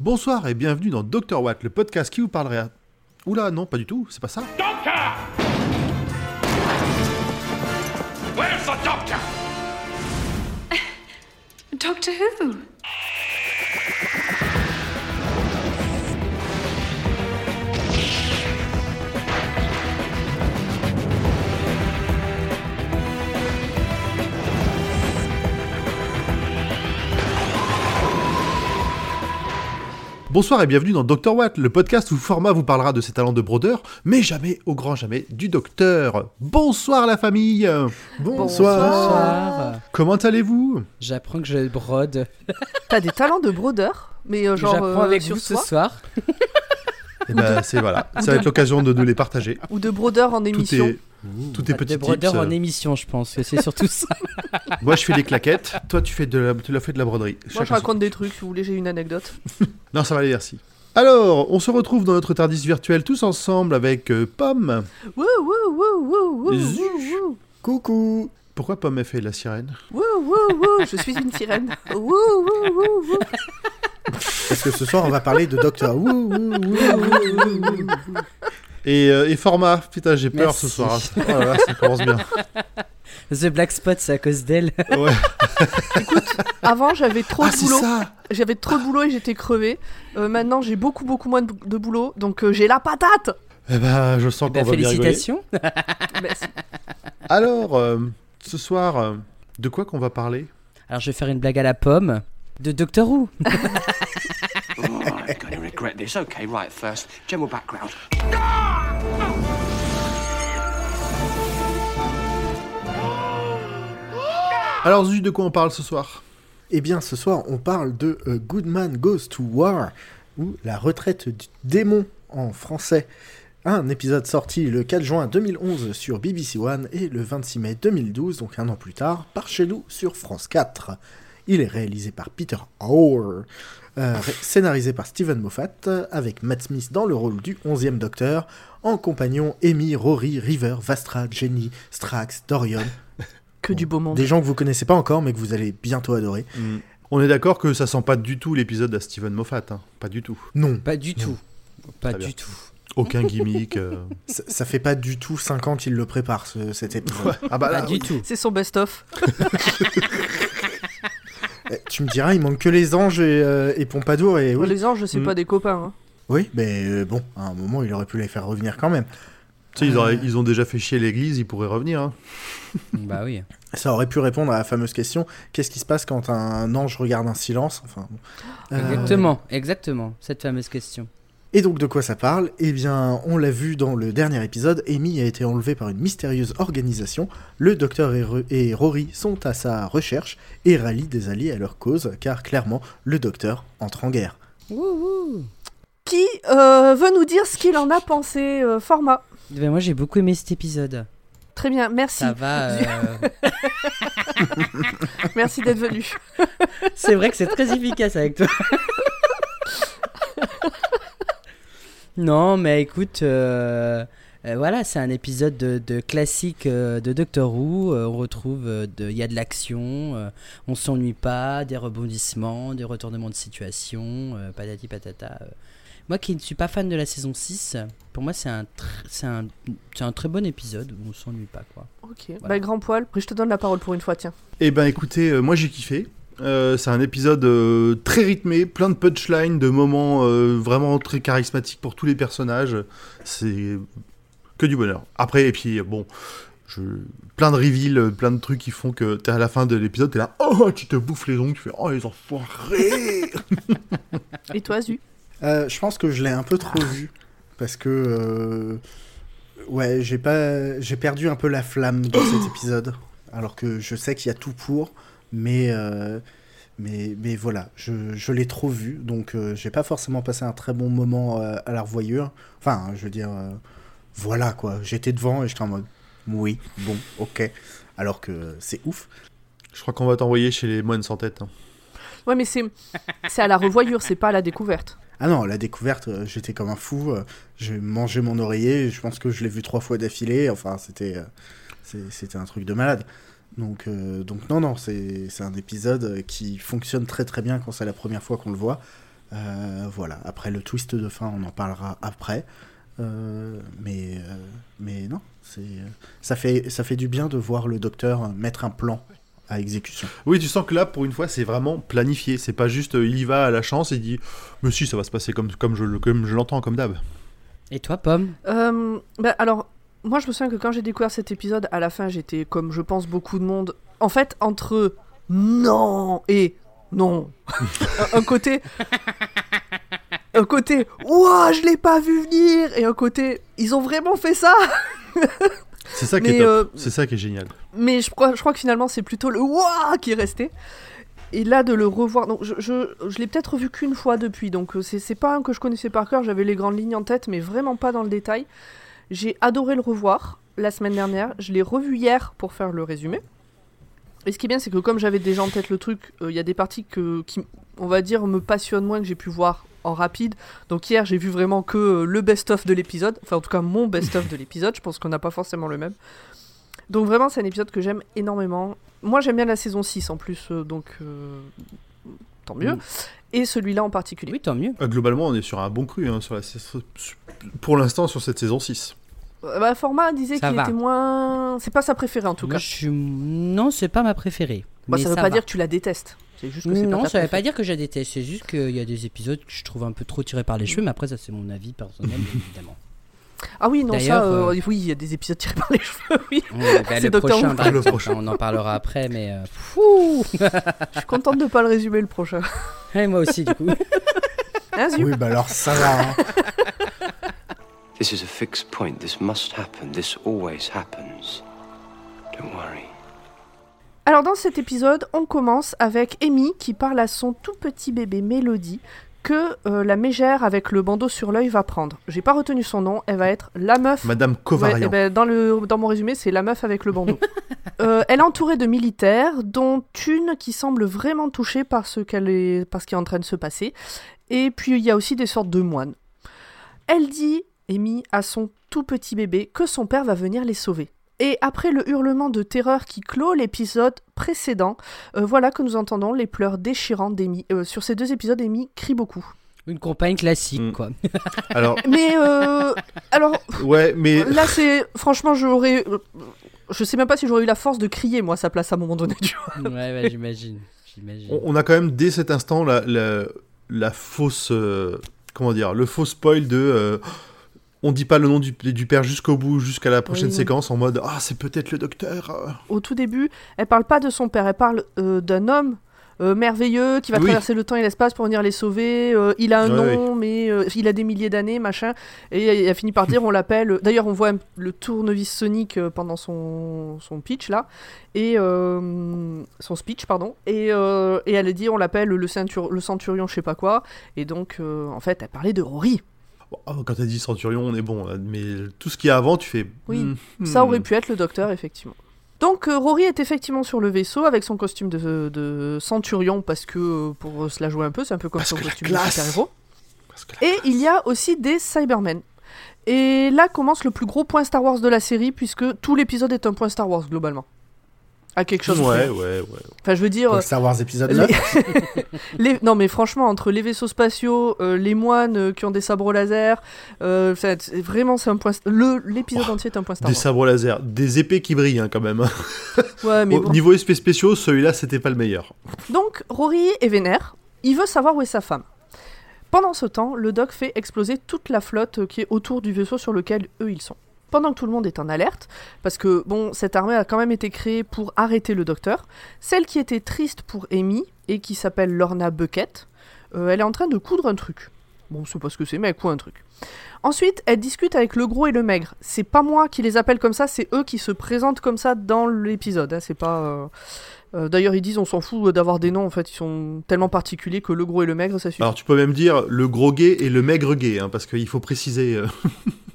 Bonsoir et bienvenue dans Dr. Watt, le podcast qui vous parlerait à... Oula, non, pas du tout, c'est pas ça. Doctor! Where's the doctor? Doctor Who? Bonsoir et bienvenue dans Dr. Watt, le podcast où Format vous parlera de ses talents de brodeur, mais jamais, au grand jamais, du docteur. Bonsoir la famille Bonsoir. Comment allez-vous? J'apprends que je brode. T'as des talents de brodeur, mais euh, genre J'apprends euh, avec sur vous ce soi soir. Et ben c'est voilà, ça va être l'occasion de nous les partager. ou de brodeur en Tout émission. est, tout est Des petit brodeurs tips. en émission, je pense que c'est surtout ça. Moi je fais des claquettes, toi tu fais de la, tu de broderie. Moi, je son- raconte des trucs. Si vous voulez, j'ai une anecdote. Non, ça va aller, merci. Alors, on se retrouve dans notre Tardis virtuel tous ensemble avec euh, Pomme. Wouh wouh wouh wouh wouh Zuch. wouh wouh Coucou Pourquoi a fait la sirène? Wouh wouh wouh. Je suis une sirène. Wouh wouh wouh wouh. Parce que ce soir, on va parler de Docteur. Who, Who, Who, Who. et, euh, et format, putain j'ai peur Merci. ce soir. Oh là là, ça commence bien. The Black Spot, c'est à cause d'elle. Ouais. Avant, j'avais trop Ah de boulot. ça J'avais trop de boulot et j'étais crevée. Euh, maintenant, j'ai beaucoup beaucoup moins de, de boulot, donc euh, j'ai la patate. Eh ben je sens qu'on Bah, va bien rigoler. félicitations. Merci. Alors, euh, ce soir, euh, de quoi qu'on va parler Alors, je vais faire une blague à la pomme de Doctor Who. Oh, I'm going to regret this. Okay, right, first, general background. Alors Zu, de quoi on parle ce soir Eh bien, ce soir, on parle de euh, Good Man Goes to War, ou La retraite du démon en français. Un épisode sorti le 4 juin 2011 sur BBC One et le 26 mai 2012, donc un an plus tard, par chez nous sur France 4. Il est réalisé par Peter Hoare, euh, ré- scénarisé par Steven Moffat, avec Matt Smith dans le rôle du 11e Docteur, en compagnon Amy, Rory, River, Vastra, Jenny, Strax, Dorian, Que du beau monde. des gens que vous connaissez pas encore mais que vous allez bientôt adorer. On est d'accord que ça sent pas du tout l'épisode à Steven Moffat, hein. pas du tout. Non, Pas du tout. Pas Très du bien. tout. Aucun gimmick. euh. ça, ça fait pas du tout 5 ans qu'il le prépare ce- cet épisode. Ah bah Pas là, du tout. C'est son best-of. Eh, tu me diras, il manque que les anges et, euh, et Pompadour et oui. Les anges, c'est Mm. pas des copains. hein. Oui, mais euh, bon, à un moment, il aurait pu les faire revenir quand même. tu sais, ils, auraient- ils ont déjà fait chier l'église, ils pourraient revenir. hein. bah oui. Ça aurait pu répondre à la fameuse question qu'est-ce qui se passe quand un ange regarde un silence? Enfin. Euh, Exactement, exactement. Cette fameuse question. Et donc de quoi ça parle? Eh bien, on l'a vu dans le dernier épisode, Amy a été enlevée par une mystérieuse organisation, le docteur et, Ro- et Rory sont à sa recherche et rallient des alliés à leur cause, car clairement, le docteur entre en guerre. Wouhou. Qui euh, veut nous dire ce qu'il en a pensé, euh, format? Ben, moi, j'ai beaucoup aimé cet épisode. Très bien, merci. Ça va. euh, Merci d'être venu. c'est vrai que c'est très efficace avec toi. non, mais écoute, euh, euh, voilà, c'est un épisode de, de classique euh, de Doctor Who. Euh, on retrouve, euh, de- il y a de l'action, euh, on s'ennuie pas, des rebondissements, des retournements de situation, euh, patati patata. Moi qui ne suis pas fan de la saison 6, pour moi c'est un, tr- c'est un, c'est un très bon épisode où on s'ennuie pas quoi. Ok, Voilà. bah grand poil. Je te donne la parole pour une fois, tiens. Eh ben écoutez, euh, moi j'ai kiffé. Euh, c'est un épisode euh, très rythmé, plein de punchlines, de moments euh, vraiment très charismatiques pour tous les personnages. C'est que du bonheur. Après, et puis bon, je... plein de reveals, plein de trucs qui font que t'es à la fin de l'épisode, t'es là, oh, tu te bouffes les ongles, tu fais, oh les enfoirés Et toi, Zu? Euh, je pense que je l'ai un peu trop vu, parce que... euh, Ouais, j'ai pas, j'ai perdu un peu la flamme dans cet épisode, alors que je sais qu'il y a tout pour, mais euh, mais mais voilà, je, je l'ai trop vu, donc euh, j'ai pas forcément passé un très bon moment euh, à la revoyure. Enfin, je veux dire, euh, voilà quoi, j'étais devant et j'étais en mode, oui, bon, ok, alors que c'est ouf. Je crois qu'on va t'envoyer chez les moines sans tête. hein. Ouais, mais c'est c'est à la revoyure, c'est pas à la découverte. Ah non, la découverte, j'étais comme un fou. J'ai mangé mon oreiller, je pense que je l'ai vu trois fois d'affilée. Enfin, c'était c'était un truc de malade. Donc, euh, donc non, non, c'est c'est un épisode qui fonctionne très très bien quand c'est la première fois qu'on le voit. Euh, voilà, après le twist de fin, on en parlera après. Euh, mais, euh, mais non, c'est, ça, fait, ça fait du bien de voir le docteur mettre un plan à exécution. Oui, tu sens que là, pour une fois, c'est vraiment planifié. C'est pas juste il y va à la chance et il dit Mais si, ça va se passer comme, comme je, le- comme je l'entends, comme d'hab. Et toi, Pomme? Euh, bah, alors, moi je me souviens que quand j'ai découvert cet épisode, à la fin j'étais, comme je pense beaucoup de monde, en fait, entre non et non. un, un côté. Un côté, ouah, je l'ai pas vu venir, et un côté, ils ont vraiment fait ça. C'est ça qui Mais, est top. euh, C'est ça qui est génial. Mais je crois, je crois que finalement c'est plutôt le ouah qui est resté. Et là de le revoir, donc je, je, je l'ai peut-être revu qu'une fois depuis, donc euh, c'est pas un que je connaissais par cœur, j'avais les grandes lignes en tête, mais vraiment pas dans le détail. J'ai adoré le revoir la semaine dernière, je l'ai revu hier pour faire le résumé. Et ce qui est bien, c'est que comme j'avais déjà en tête le truc, euh, il y a des parties qui, on va dire, me passionnent moins que j'ai pu voir en rapide. Donc hier, j'ai vu vraiment que euh, le best-of de l'épisode, enfin en tout cas mon best-of de l'épisode, je pense qu'on n'a pas forcément le même. Donc vraiment, c'est un épisode que j'aime énormément. Moi, j'aime bien la saison 6 en plus, euh, donc tant mieux. Et celui-là en particulier. Oui, tant mieux. Euh, globalement, on est sur un bon cru hein, sur la, sur- pour l'instant sur cette saison 6. Euh, bah, Format disait qu'il était moins... C'est pas sa préférée en tout Moi, cas. je. Non, c'est pas ma préférée. Bah, mais ça veut ça pas va. dire que tu la détestes. C'est juste que Non, pas ça veut pas dire que je la déteste. C'est juste qu'il y a des épisodes que je trouve un peu trop tirés par les cheveux, mais après, ça, c'est mon avis personnel, évidemment. Ah oui, non, ça, euh, euh, oui, il y a des épisodes tirés par les cheveux, oui. Bah, le prochain, bref, Le prochain. on en parlera après, mais. euh, fou Je suis contente de pas le résumer le prochain. Et moi aussi, du coup. Hein, Oui, bah alors ça va. hein. This is a fixed point. This must happen. This always happens. Don't worry. Alors dans cet épisode, on commence avec Amy qui parle à son tout petit bébé Mélodie que euh, la mégère avec le bandeau sur l'œil va prendre. J'ai pas retenu son nom, elle va être la meuf. Madame Ouais, Covarian. eh ben, dans, le, dans mon résumé, c'est la meuf avec le bandeau. Euh, elle est entourée de militaires, dont une qui semble vraiment touchée par ce, qu'elle est, par ce qui est en train de se passer. Et puis il y a aussi des sortes de moines. Elle dit, Amy, à son tout petit bébé, que son père va venir les sauver. Et après le hurlement de terreur qui clôt l'épisode précédent, euh, voilà que nous entendons les pleurs déchirants d'Amy. Euh, sur ces deux épisodes, Amy crie beaucoup. Une compagne classique, Mm. quoi. Alors, Mais euh, alors, ouais, mais Là, c'est. Franchement, j'aurais. Je sais même pas si j'aurais eu la force de crier, moi, à sa place à un moment donné, tu vois. Ouais, j'imagine. J'imagine. on, on a quand même dès cet instant la, la, la fausse. euh, comment dire Le faux spoil de. On dit pas le nom du, du père jusqu'au bout, jusqu'à la prochaine Oui. séquence, en mode Ah, c'est peut-être le docteur. Au tout début, elle parle pas de son père, elle parle euh, d'un homme. euh, merveilleux qui va Oui. traverser le temps et l'espace pour venir les sauver. euh, il a un Ouais, nom, mais il a des milliers d'années, machin. Et elle a fini par dire on l'appelle. D'ailleurs, on voit le tournevis Sonic pendant son, son pitch là, et son speech pardon. Et, et elle dit on l'appelle le, le centurion, je sais pas quoi. Et donc, en fait, elle parlait de Rory. Ah, quand t'as dit Centurion, on est bon. Mais tout ce qu'il y a avant, tu fais. Oui, hmm, Ça hmm. aurait pu être le docteur, effectivement. Donc euh, Rory est effectivement sur le vaisseau avec son costume de, de centurion parce que euh, pour se la jouer un peu, c'est un peu comme Parce son costume de super-héros. Et il y a aussi des Cybermen. Et là commence le plus gros point Star Wars de la série puisque tout l'épisode est un point Star Wars globalement. À quelque chose. Ouais, près. ouais, ouais. Enfin, je veux dire, Pour Star Wars épisode les- 9. les- non mais franchement entre les vaisseaux spatiaux, euh, les moines euh, qui ont des sabres laser, euh, vraiment c'est un point. Le l'épisode Oh, entier est un point Star Des Wars. sabres laser, des épées qui brillent hein, quand même. hein. Ouais, mais Au bon. niveau effets spéciaux, celui-là, c'était pas le meilleur. Donc Rory est vénère, il veut savoir où est sa femme. Pendant ce temps, le doc fait exploser toute la flotte qui est autour du vaisseau sur lequel eux ils sont. Pendant que tout le monde est en alerte, parce que bon, cette armée a quand même été créée pour arrêter le docteur, celle qui était triste pour Amy et qui s'appelle Lorna Bucket, euh, elle est en train de coudre un truc. Bon, je sais pas ce que c'est, mais elle coud un truc. Ensuite, elle discute avec le gros et le maigre. C'est pas moi qui les appelle comme ça, c'est eux qui se présentent comme ça dans l'épisode. hein, C'est pas. euh, euh, D'ailleurs, ils disent on s'en fout d'avoir des noms, en fait, ils sont tellement particuliers que le gros et le maigre, ça suffit. Alors tu peux même dire le gros gay et le maigre gay, hein, parce qu'il faut préciser.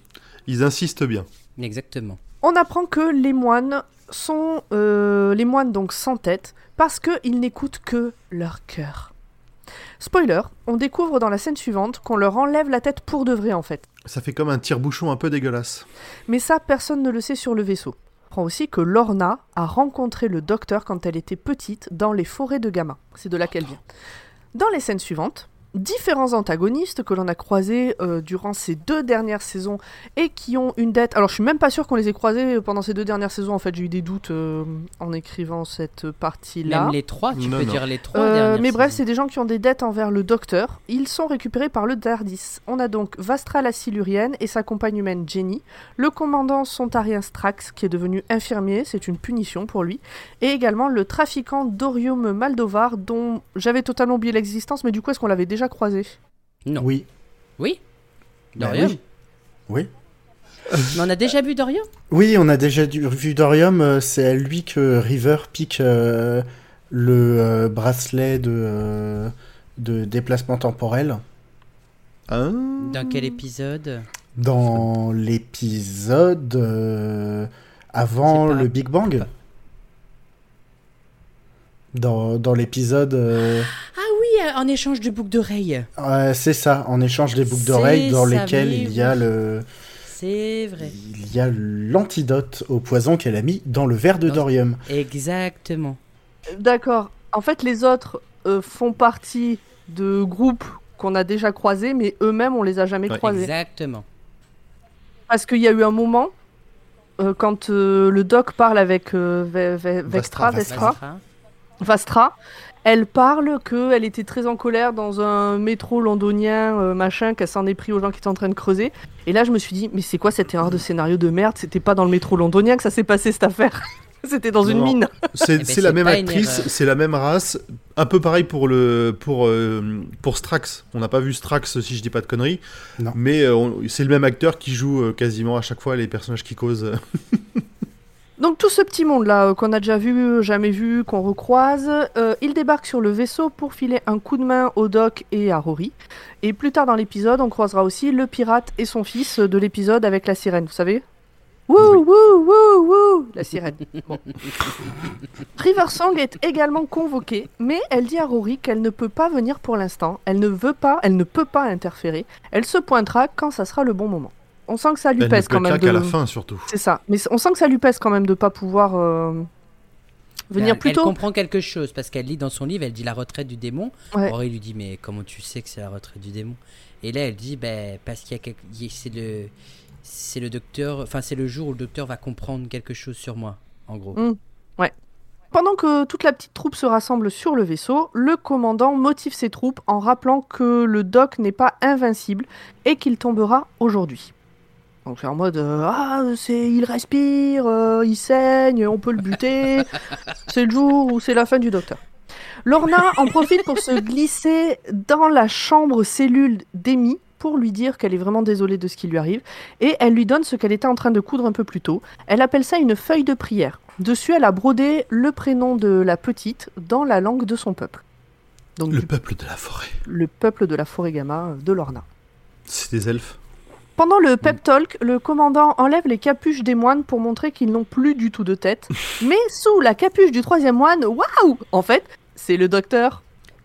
Ils insistent bien. Exactement. On apprend que les moines sont euh, les moines donc sans tête parce qu'ils n'écoutent que leur cœur. Spoiler, on découvre dans la scène suivante qu'on leur enlève la tête pour de vrai en fait. Ça fait comme un tire-bouchon un peu dégueulasse. Mais ça, personne ne le sait sur le vaisseau. On apprend aussi que Lorna a rencontré le docteur quand elle était petite dans les forêts de Gamma. C'est de là qu'elle vient. Dans les scènes suivantes, différents antagonistes que l'on a croisés euh, durant ces deux dernières saisons et qui ont une dette. Alors je suis même pas sûr qu'on les ait croisés pendant ces deux dernières saisons. En fait, j'ai eu des doutes euh, en écrivant cette partie-là. Même les trois, tu Non, peux non. dire les trois. Euh, dernières mais bref, c'est des gens qui ont des dettes envers le docteur. Ils sont récupérés par le Dardis. On a donc Vastra la Silurienne et sa compagne humaine Jenny, le commandant sontarien Strax qui est devenu infirmier, c'est une punition pour lui, et également le trafiquant Dorium Maldovar dont j'avais totalement oublié l'existence, mais du coup est-ce qu'on l'avait déjà croisé Non. Oui. Oui Bah Dorium oui. Oui. Mais on a déjà vu Dorium Oui, on a déjà vu Dorium. euh, C'est à lui que River pique euh, le euh, bracelet de, euh, de déplacement temporel Hein Dans quel épisode? Dans l'épisode euh, avant le Big Bang. Dans, dans l'épisode, euh, Ah euh, en échange de boucles d'oreilles. euh, c'est ça, en échange des boucles d'oreilles dans ça, lesquelles il y a le, C'est vrai. il y a l'antidote au poison qu'elle a mis dans le verre de Dans- Dorium. Exactement. D'accord. En fait, les autres euh, font partie de groupes qu'on a déjà croisés, mais eux-mêmes, on les a jamais Ouais. croisés. Exactement. Parce qu'il y a eu un moment, euh, quand euh, le doc parle avec euh, Ve- Ve- Vextra, Vastra, Vestra, Vastra. Elle parle qu'elle était très en colère dans un métro londonien, euh, machin, qu'elle s'en est pris aux gens qui étaient en train de creuser. Et là, je me suis dit, mais c'est quoi cette erreur de scénario de merde? C'était pas dans le métro londonien que ça s'est passé cette affaire. C'était dans une Non. mine. C'est ben, c'est la même actrice, c'est la même race. Un peu pareil pour le pour euh, pour Strax. On n'a pas vu Strax si je dis pas de conneries. Non. Mais euh, c'est le même acteur qui joue euh, quasiment à chaque fois les personnages qui causent. Donc tout ce petit monde-là, euh, qu'on a déjà vu, jamais vu, qu'on recroise, euh, il débarque sur le vaisseau pour filer un coup de main au Doc et à Rory. Et plus tard dans l'épisode, on croisera aussi le pirate et son fils de l'épisode avec la sirène, vous savez? Wouh, wouh, wouh, wouh La sirène. Bon. River Song est également convoquée, mais elle dit à Rory qu'elle ne peut pas venir pour l'instant, elle ne veut pas, elle ne peut pas interférer, elle se pointera quand ça sera le bon moment. On sent que ça lui Elle pèse quand même de... qu'à la fin surtout. C'est ça. Mais on sent que ça lui pèse quand même de pas pouvoir euh, venir elle, plus elle tôt. comprend quelque chose parce qu'elle lit dans son livre, elle dit la retraite du démon. Ouais. Henri lui dit mais comment tu sais que c'est la retraite du démon? Et là elle dit ben parce qu'il y a quelque... il c'est le c'est le docteur, enfin c'est le jour où le docteur va comprendre quelque chose sur moi, en gros. Mm. Pendant que toute la petite troupe se rassemble sur le vaisseau, le commandant motive ses troupes en rappelant que le doc n'est pas invincible et qu'il tombera aujourd'hui. Donc c'est en mode euh, ah c'est il respire, euh, il saigne, on peut le buter, c'est le jour où c'est la fin du docteur. Lorna en profite pour se glisser dans la chambre cellule d'Amy pour lui dire qu'elle est vraiment désolée de ce qui lui arrive et elle lui donne ce qu'elle était en train de coudre un peu plus tôt. Elle appelle ça une feuille de prière. Dessus, elle a brodé le prénom de la petite dans la langue de son peuple. Donc Le du- peuple de la forêt. le peuple de la forêt gamma de Lorna. C'est des elfes. Pendant le pep talk, le commandant enlève les capuches des moines pour montrer qu'ils n'ont plus du tout de tête. Mais sous la capuche du troisième moine, waouh En fait, c'est le docteur.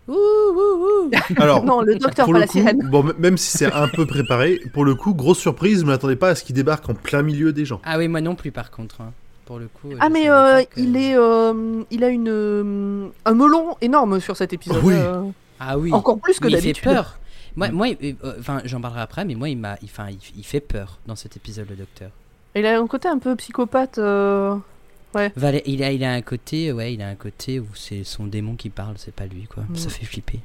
Ouh, ouh, ouh. Alors, Non, le docteur, pour pas le la coup, sirène. bon, même si c'est un peu préparé, pour le coup, grosse surprise, je m'attendais pas à ce qu'il débarque en plein milieu des gens. Ah oui, moi non plus par contre. hein. Pour le coup. Ah mais euh, que- il est, euh, il a une euh, un melon énorme sur cet épisode. Oui. euh, Ah oui. Encore plus que Mais il fait d'habitude. peur. Moi, moi, euh, euh, enfin, j'en parlerai après, mais moi, il m'a, il- enfin, il, il fait peur dans cet épisode, le docteur. Il a un côté un peu psychopathe. euh, Valé- il a, il a un côté, ouais, il a un côté où c'est son démon qui parle, c'est pas lui, quoi. Mm. Ça fait flipper.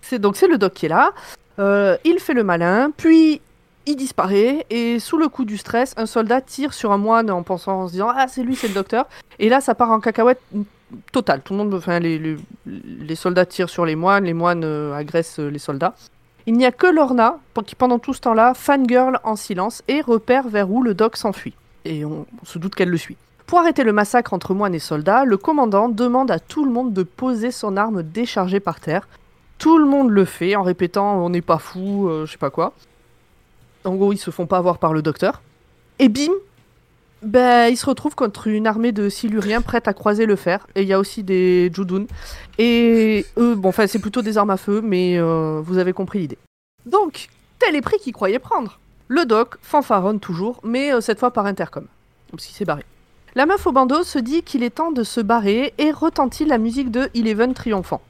C'est donc c'est le doc qui est là. Euh, il fait le malin, puis il disparaît et sous le coup du stress, un soldat tire sur un moine en pensant, en se disant ah c'est lui, c'est le docteur. Et là, ça part en cacahuète totale. Tout le monde, enfin les, les, les soldats tirent sur les moines, les moines euh, agressent euh, les soldats. Il n'y a que Lorna qui pendant tout ce temps-là fangirl en silence et repère vers où le doc s'enfuit. Et on, on se doute qu'elle le suit. Pour arrêter le massacre entre moines et soldats, le commandant demande à tout le monde de poser son arme déchargée par terre. Tout le monde le fait en répétant on n'est pas fou, euh, je sais pas quoi. En gros, ils se font pas avoir par le docteur. Et bim, ben, ils se retrouvent contre une armée de Siluriens prête à croiser le fer. Et il y a aussi des Judun. Et eux, bon, enfin, c'est plutôt des armes à feu, mais euh, vous avez compris l'idée. Donc, tel est pris qu'ils croyaient prendre. Le doc fanfaronne toujours, mais euh, cette fois par intercom. Parce qu'il s'est barré. La meuf au bandeau se dit qu'il est temps de se barrer et retentit la musique de Eleven triomphant.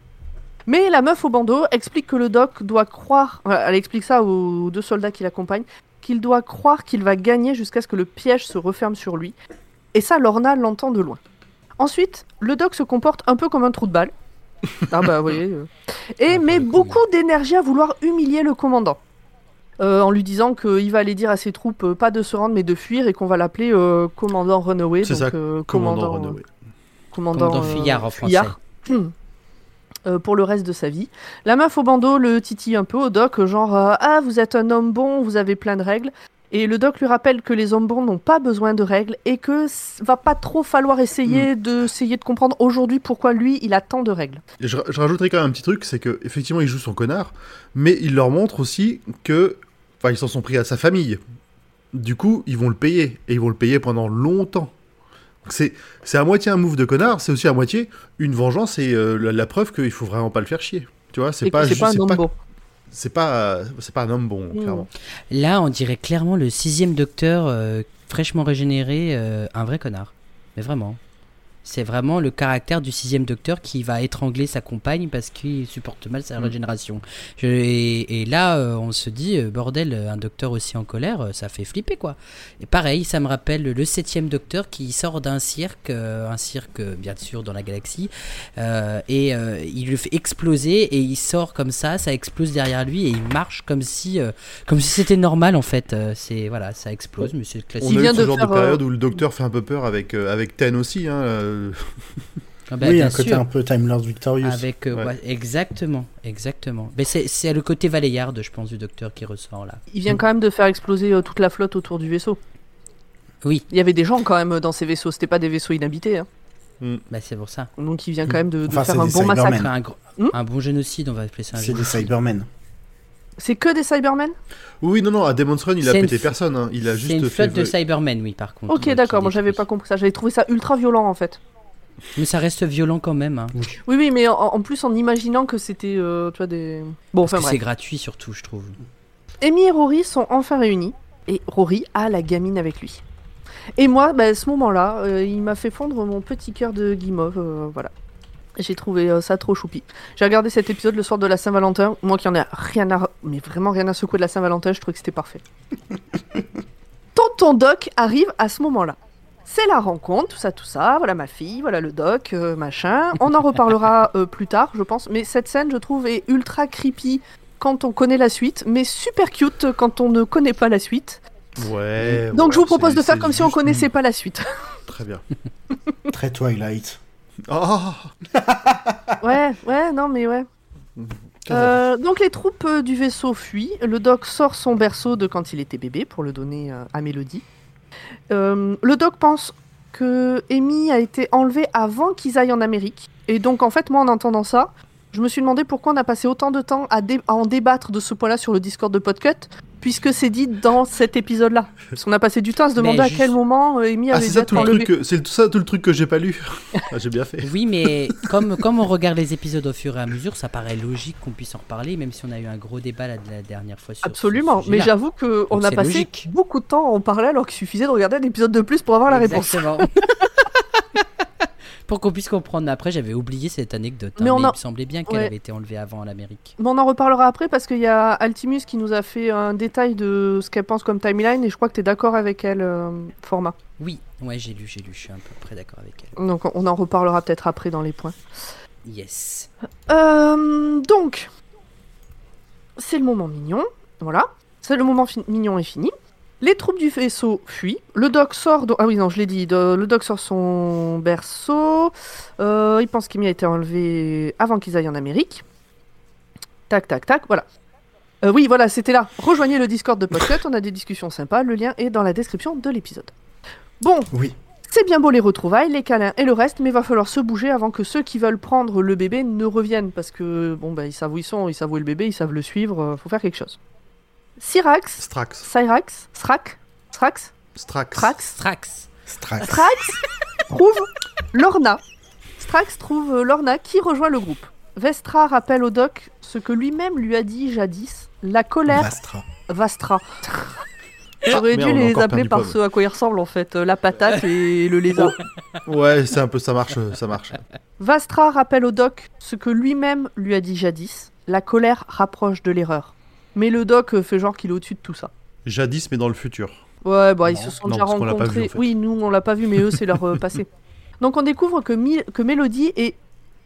Mais la meuf au bandeau explique que le doc doit croire, elle explique ça aux deux soldats qui l'accompagnent, qu'il doit croire qu'il va gagner jusqu'à ce que le piège se referme sur lui. Et ça, Lorna l'entend de loin. Ensuite, le doc se comporte un peu comme un trou de balle. Ah bah vous voyez. euh. Et Ah, met cool. beaucoup d'énergie à vouloir humilier le commandant. Euh, en lui disant qu'il va aller dire à ses troupes euh, pas de se rendre mais de fuir et qu'on va l'appeler euh, commandant Runaway. C'est ça, euh, Commandant commandant, Runaway. commandant, Commandant euh, Fuyard en français. Fuyard. Euh, pour le reste de sa vie. La meuf au bandeau le titille un peu au doc, genre euh, Ah, vous êtes un homme bon, vous avez plein de règles. Et le doc lui rappelle que les hommes bons n'ont pas besoin de règles et que va pas trop falloir essayer de essayer de comprendre aujourd'hui pourquoi lui il a tant de règles. Et je, je rajouterai quand même un petit truc, c'est que effectivement il joue son connard, mais il leur montre aussi que, enfin ils s'en sont pris à sa famille. Du coup, ils vont le payer et ils vont le payer pendant longtemps. C'est c'est à moitié un move de connard, c'est aussi à moitié une vengeance et euh, la, la preuve qu'il faut vraiment pas le faire chier. Tu vois, Et c'est pas, c'est ju- pas un c'est homme pas, bon. c'est pas, c'est pas un homme bon, Mm. clairement. Là, on dirait clairement le sixième docteur euh, fraîchement régénéré, euh, un vrai connard. Mais vraiment. C'est vraiment le caractère du sixième docteur qui va étrangler sa compagne parce qu'il supporte mal sa Mm. régénération. Je- et, et là, euh, on se dit, euh, bordel, un docteur aussi en colère, euh, ça fait flipper quoi. Et pareil, ça me rappelle le septième docteur qui sort d'un cirque, euh, un cirque bien sûr dans la galaxie, euh, et euh, il le fait exploser et il sort comme ça, ça explose derrière lui et il marche comme si, euh, comme si c'était normal en fait. Euh, c'est voilà, ça explose, mais c'est On classique. Il a eu ce de genre de période où le docteur fait un peu peur avec, euh, avec Ten aussi. Hein, euh, Ah bah, oui, un côté sûr. un peu Time Lord Victorious. Avec, euh, Ouais. ouais, exactement, exactement. Mais c'est c'est le côté Valéyard, je pense, du docteur qui ressort là. Il vient quand même de faire exploser euh, toute la flotte autour du vaisseau. Oui, Il y avait des gens quand même dans ces vaisseaux, c'était pas des vaisseaux inhabités. hein. bah c'est pour ça. Donc il vient quand même de, de Enfin, faire un bon Cybermen. massacre. Enfin, un, gros- Hmm un bon génocide, on va appeler ça un C'est des. Cybermen. C'est que des Cybermen? Oui, non, non, à Demon's Run, il a pété f- personne. hein, Il a juste C'est une fait. flotte de Cybermen, oui, par contre. Ok, d'accord, moi j'avais pas compris ça. J'avais trouvé ça ultra violent en fait. Mais ça reste violent quand même. Hein. Oui, oui, mais en, en plus en imaginant que c'était, euh, tu vois, des. Bon, Parce enfin que c'est gratuit surtout, je trouve. Amy et Rory sont enfin réunis et Rory a la gamine avec lui. Et moi, bah, à ce moment-là, euh, il m'a fait fondre mon petit cœur de guimauve, euh, voilà. J'ai trouvé ça trop choupi. J'ai regardé cet épisode le soir de la Saint-Valentin. Moi qui en ai rien à, mais vraiment rien à secouer de la Saint-Valentin, je trouvais que c'était parfait. Tonton Doc arrive à ce moment-là. C'est la rencontre, tout ça, tout ça. Voilà ma fille, voilà le doc, euh, machin. On en reparlera euh, plus tard, je pense. Mais cette scène, je trouve, est ultra creepy quand on connaît la suite, mais super cute quand on ne connaît pas la suite. Ouais. Donc je vous propose de faire comme si on connaissait pas la suite. Très bien. Très Twilight. Oh ouais, ouais, non mais ouais. Euh, donc les troupes du vaisseau fuient. Le doc sort son berceau de quand il était bébé pour le donner à Mélodie. Euh, le doc pense que Amy a été enlevée avant qu'ils aillent en Amérique. Et donc en fait moi en entendant ça, je me suis demandé pourquoi on a passé autant de temps à, à en débattre de ce point-là sur le Discord de Podcut, puisque c'est dit dans cet épisode-là. Parce qu'on a passé du temps à se demander à quel moment euh, Amy Ah, avait c'est dû ça être tout le enlevée. truc. que- C'est tout ça tout le truc que j'ai pas lu. Ah, j'ai bien fait. Oui, mais comme, comme on regarde les épisodes au fur et à mesure, ça paraît logique qu'on puisse en reparler, même si on a eu un gros débat la, la dernière fois sur Absolument, mais j'avoue qu'on a c'est passé logique. beaucoup de temps à en parler alors qu'il suffisait de regarder un épisode de plus pour avoir la réponse. Pour qu'on puisse comprendre. Après, j'avais oublié cette anecdote. hein, Mais on mais a- il me semblait bien qu'elle Ouais. avait été enlevée avant en Amérique. Mais on en reparlera après parce qu'il y a Altimus qui nous a fait un détail de ce qu'elle pense comme timeline et je crois que tu es d'accord avec elle, euh, format. Oui, ouais, j'ai lu, j'ai lu. Je suis à peu près d'accord avec elle. Donc on en reparlera peut-être après dans les points. Yes. Euh, donc, c'est le moment mignon. Voilà. C'est le moment mignon est fini. Les troupes du vaisseau fuient. Le doc sort. Ah oui, non, je l'ai dit. Le doc sort son berceau. Euh, il pense qu'Amy a été enlevée avant qu'ils aillent en Amérique. Tac, tac, tac. Voilà. Euh, oui, voilà, c'était là. Rejoignez le Discord de Podcut. On a des discussions sympas. Le lien est dans la description de l'épisode. Bon, Oui. c'est bien beau les retrouvailles, les câlins et le reste, mais va falloir se bouger avant que ceux qui veulent prendre le bébé ne reviennent parce que bon bah ils savent où ils sont, ils savent où est le bébé, ils savent le suivre, euh, faut faire quelque chose. Syrax, Strax. Cyrax, Srac, Srax, Strax. Strax, Strax. Strax. Strax trouve Lorna. Strax trouve euh, Lorna qui rejoint le groupe. Vestra rappelle au doc ce que lui-même lui a dit jadis, la colère Vastra. Vastra. J'aurais Mais dû les appeler par ce à quoi ils ressemblent en fait, euh, la patate et le lézard. Ouais, c'est un peu ça marche, ça marche. Vastra rappelle au doc ce que lui-même lui a dit jadis. La colère rapproche de l'erreur. Mais le doc euh, fait genre qu'il est au-dessus de tout ça. Jadis, mais dans le futur. Ouais, bah ils se sont non, déjà vu, rencontrés. en fait. Oui, nous on l'a pas vu, mais eux c'est leur euh, passé. Donc on découvre que, Mi- que Mélodie est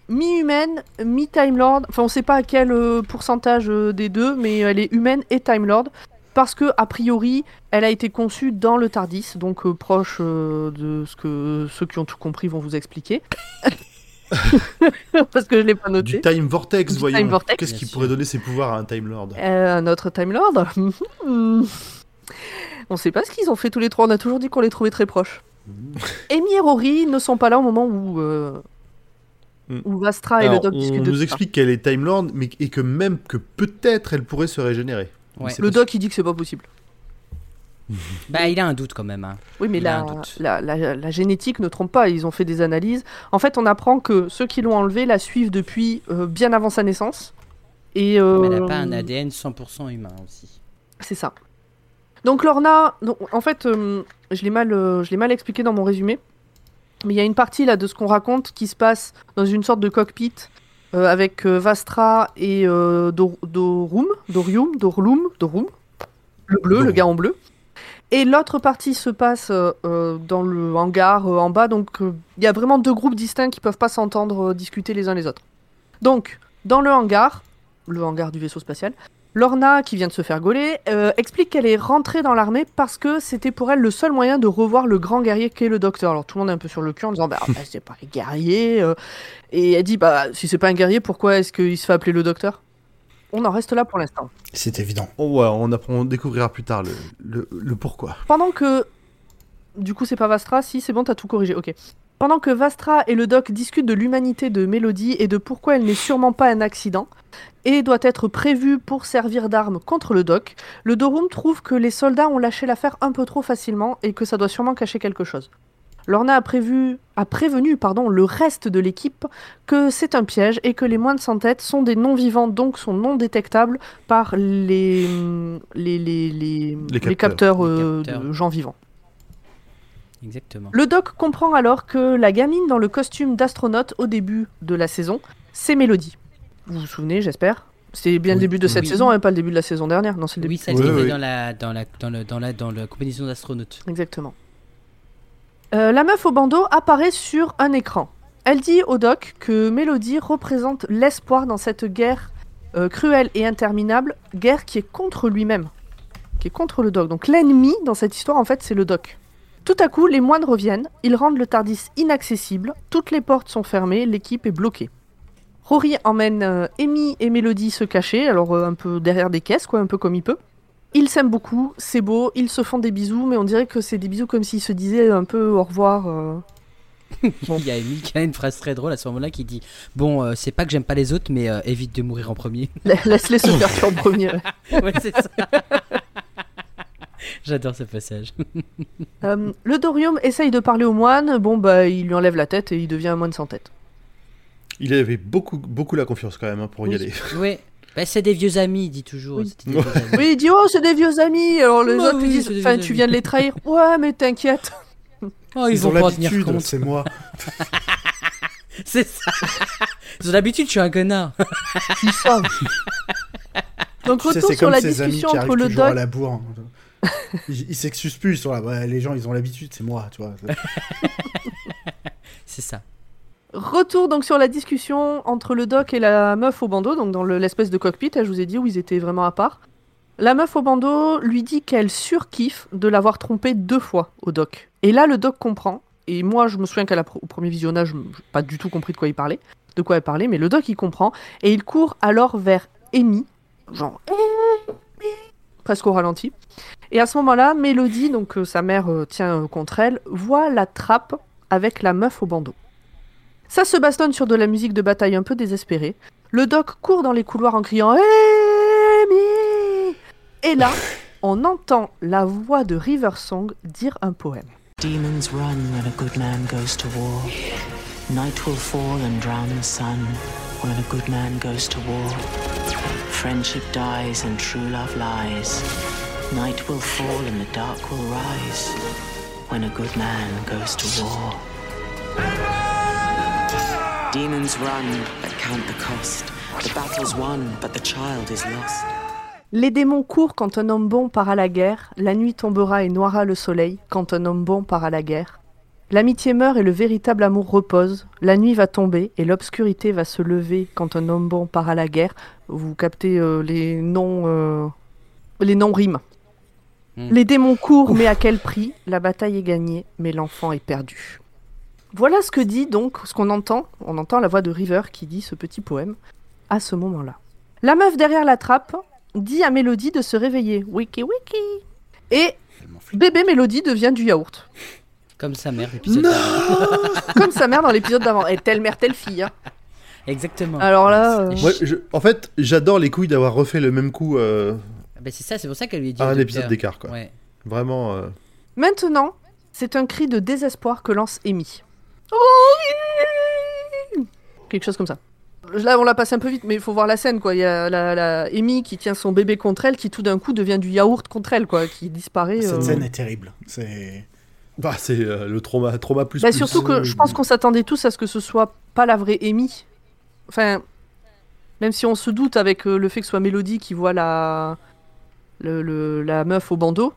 mi-humaine, mi-Time Lord. Enfin, on sait pas à quel euh, pourcentage euh, des deux, mais elle est humaine et Time Lord. Parce que, a priori, elle a été conçue dans le Tardis, donc euh, proche euh, de ce que ceux qui ont tout compris vont vous expliquer. Parce que je l'ai pas noté. Du Time Vortex, Du voyons. Time Vortex. Qu'est-ce qui pourrait donner ses pouvoirs à un Time Lord? Euh, un autre Time Lord. On sait pas ce qu'ils ont fait tous les trois, on a toujours dit qu'on les trouvait très proches. Amy et Rory ne sont pas là au moment où, euh, Hmm. où Vastra et Alors, le doc on discutent de nous explique qu'elle est Time Lord, mais et que même que peut-être elle pourrait se régénérer. Ouais. Le possible. doc il dit que c'est pas possible. Bah, il a un doute quand même. hein. Oui, mais Il a la, un doute. la, la- la génétique ne trompe pas, ils ont fait des analyses. En fait, on apprend que ceux qui l'ont enlevé la suivent depuis euh, bien avant sa naissance. Et, euh, Mais elle n'a pas un ADN 100% humain aussi. C'est ça. Donc Lorna, donc, en fait, euh, je l'ai mal, euh, je l'ai mal expliqué dans mon résumé, mais il y a une partie là de ce qu'on raconte qui se passe dans une sorte de cockpit euh, avec euh, Vastra et euh, Dor- Dorum, Dorium, Dorlum, Dorum, le bleu, le Dorum. gars en bleu. Et l'autre partie se passe euh, euh, dans le hangar euh, en bas, donc euh, il y a vraiment deux groupes distincts qui peuvent pas s'entendre discuter les uns les autres. Donc, dans le hangar, le hangar du vaisseau spatial, Lorna, qui vient de se faire gauler, explique qu'elle est rentrée dans l'armée parce que c'était pour elle le seul moyen de revoir le grand guerrier qu'est le docteur. Alors tout le monde est un peu sur le cul en disant bah, bah, c'est pas un guerrier. Et elle dit bah si c'est pas un guerrier, pourquoi est-ce qu'il se fait appeler le docteur? On en reste là pour l'instant. C'est évident. Oh, ouais, on, apprend, on découvrira plus tard le, le, le pourquoi. Pendant que. Du coup, c'est pas Vastra, si c'est bon, t'as tout corrigé, ok. Pendant que Vastra et le doc discutent de l'humanité de Mélodie et de pourquoi elle n'est sûrement pas un accident, et doit être prévue pour servir d'arme contre le doc, le Dorum trouve que les soldats ont lâché l'affaire un peu trop facilement et que ça doit sûrement cacher quelque chose. Lorna a, prévu, a prévenu pardon, le reste de l'équipe que c'est un piège et que les moines sans tête sont des non-vivants, donc sont non détectables par les, les, les, les, Les capteurs. euh, de gens vivants. Exactement. Le doc comprend alors que la gamine dans le costume d'astronaute au début de la saison, c'est Mélodie. Vous vous souvenez, j'espère C'est bien le début de cette Oui. saison, et pas le début de la saison dernière. Non, c'est le début. Oui, celle Oui, qui était dans la, dans, la, dans, le, dans, la, dans la compétition d'astronautes. Exactement. Euh, la meuf au bandeau apparaît sur un écran. Elle dit au doc que Mélodie représente l'espoir dans cette guerre euh, cruelle et interminable, guerre qui est contre lui-même, qui est contre le doc. Donc l'ennemi dans cette histoire, en fait, c'est le doc. Tout à coup, les moines reviennent, ils rendent le Tardis inaccessible, toutes les portes sont fermées, l'équipe est bloquée. Rory emmène euh, Amy et Mélodie se cacher, alors un peu derrière des caisses, quoi, un peu comme il peut. Ils s'aiment beaucoup, c'est beau, ils se font des bisous, mais on dirait que c'est des bisous comme s'ils se disaient un peu au revoir. euh. Bon. Il y a Emile qui a une phrase très drôle à ce moment-là qui dit Bon, euh, c'est pas que j'aime pas les autres, mais euh, évite de mourir en premier. La- Laisse-les se faire tuer en premier. ouais. ouais, c'est ça. J'adore ce passage. Euh, le Dorium essaye de parler au moine, bon bah il lui enlève la tête et il devient un moine sans tête. Il avait beaucoup, beaucoup la confiance quand même hein, pour y Oui. aller. Ouais. Bah, c'est des vieux amis, il dit toujours. Oui. C'était des vieux amis. Oui, il dit oh c'est des vieux amis, alors les Bah autres lui oui, disent enfin tu viens de les trahir. Ouais mais t'inquiète. Oh, ils, Ils, ont l'habitude, c'est moi. C'est ça. Ils ont l'habitude, je suis un connard. Ils savent. Donc Tu sais, retour sur comme la ces amis discussion qui entre le toujours à doc. la bourre. hein. Ils ils s'excusent plus, ils sont là. Ouais, les gens, ils ont l'habitude, c'est moi, tu vois. C'est ça. Retour donc sur la discussion entre le doc et la meuf au bandeau, donc dans le- l'espèce de cockpit, hein, je vous ai dit où ils étaient vraiment à part. La meuf au bandeau lui dit qu'elle surkiffe de l'avoir trompé deux fois au doc. Et là, le doc comprend. Et moi, je me souviens qu'à la pr- au premier visionnage, je pas du tout compris de quoi il parlait, de quoi elle parlait, mais le doc il comprend et il court alors vers Amy, genre presque au ralenti. Et à ce moment-là, Mélodie, donc euh, sa mère euh, tient euh, contre elle, voit la trappe avec la meuf au bandeau. Ça se bastonne sur de la musique de bataille un peu désespérée. Le doc court dans les couloirs en criant Amy Et là, on entend la voix de River Song dire un poème. Demons run when a good man goes to war. Night will fall and drown the sun when a good man goes to war. Friendship dies and true love lies Night will fall and the dark will rise when a good man goes to war. Demons run, but count the cost. The battle's won, but the child is lost. Les démons courent quand un homme bon part à la guerre, la nuit tombera et noiera le soleil quand un homme bon part à la guerre. L'amitié meurt et le véritable amour repose, la nuit va tomber et l'obscurité va se lever quand un homme bon part à la guerre. Vous captez euh, les noms euh, les noms rimes. Hmm. Les démons courent, mais à quel prix? La bataille est gagnée, mais l'enfant est perdu. Voilà ce que dit donc, ce qu'on entend. On entend la voix de River qui dit ce petit poème à ce moment-là. La meuf derrière la trappe dit à Mélodie de se réveiller. Wiki wiki. Et bébé Mélodie devient du yaourt. Comme sa mère, l'épisode d'avant. Comme sa mère dans l'épisode d'avant. Et telle mère, telle fille. hein. Exactement. Alors là, euh, je- en fait, j'adore les couilles d'avoir refait le même coup euh, Ah bah c'est ça, c'est pour ça qu'elle lui dit. à au un épisode d'écart, quoi. Ouais. Vraiment. euh, Maintenant, c'est un cri de désespoir que lance Amy. Oh Quelque chose comme ça. Là, on la passe un peu vite, mais il faut voir la scène, quoi. Il y a la, la Amy qui tient son bébé contre elle, qui tout d'un coup devient du yaourt contre elle, quoi, qui disparaît. Cette euh. scène est terrible. C'est. Bah, c'est euh, le trauma, trauma plus. Bah, plus. surtout que je pense qu'on s'attendait tous à ce que ce soit pas la vraie Amy. Enfin, même si on se doute avec euh, le fait que ce soit Mélodie qui voit la, le- le- la meuf au bandeau.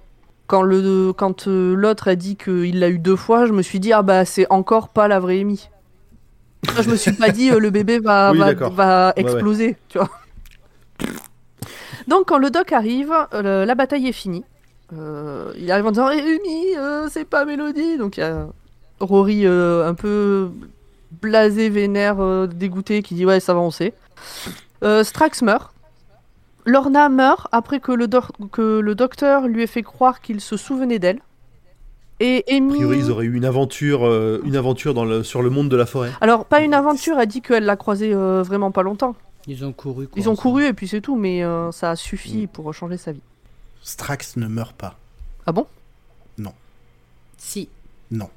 Quand le quand euh, l'autre a dit qu'il l'a eu deux fois, je me suis dit ah bah c'est encore pas la vraie Amy. Je me suis pas dit euh, le bébé va Oui, va, va Ouais, ouais. exploser, tu vois. Donc quand le doc arrive, euh, la bataille est finie. Euh, il arrive en disant Eh, Amy, euh, c'est pas Mélodie. Donc il y a Rory un peu blasé, vénère, dégoûté, qui dit ouais ça va on sait. Strax meurt. Lorna meurt après que le, doc- que le docteur lui ait fait croire qu'il se souvenait d'elle. Et A Amy... priori, ils auraient eu une aventure, euh, une aventure dans le, sur le monde de la forêt. Alors pas une aventure, elle dit qu'elle l'a croisé euh, vraiment pas longtemps. Ils ont couru. quoi, Ils ont couru et puis c'est tout, mais euh, ça a suffi pour changer sa vie. Strax ne meurt pas. Ah bon? Si. Non.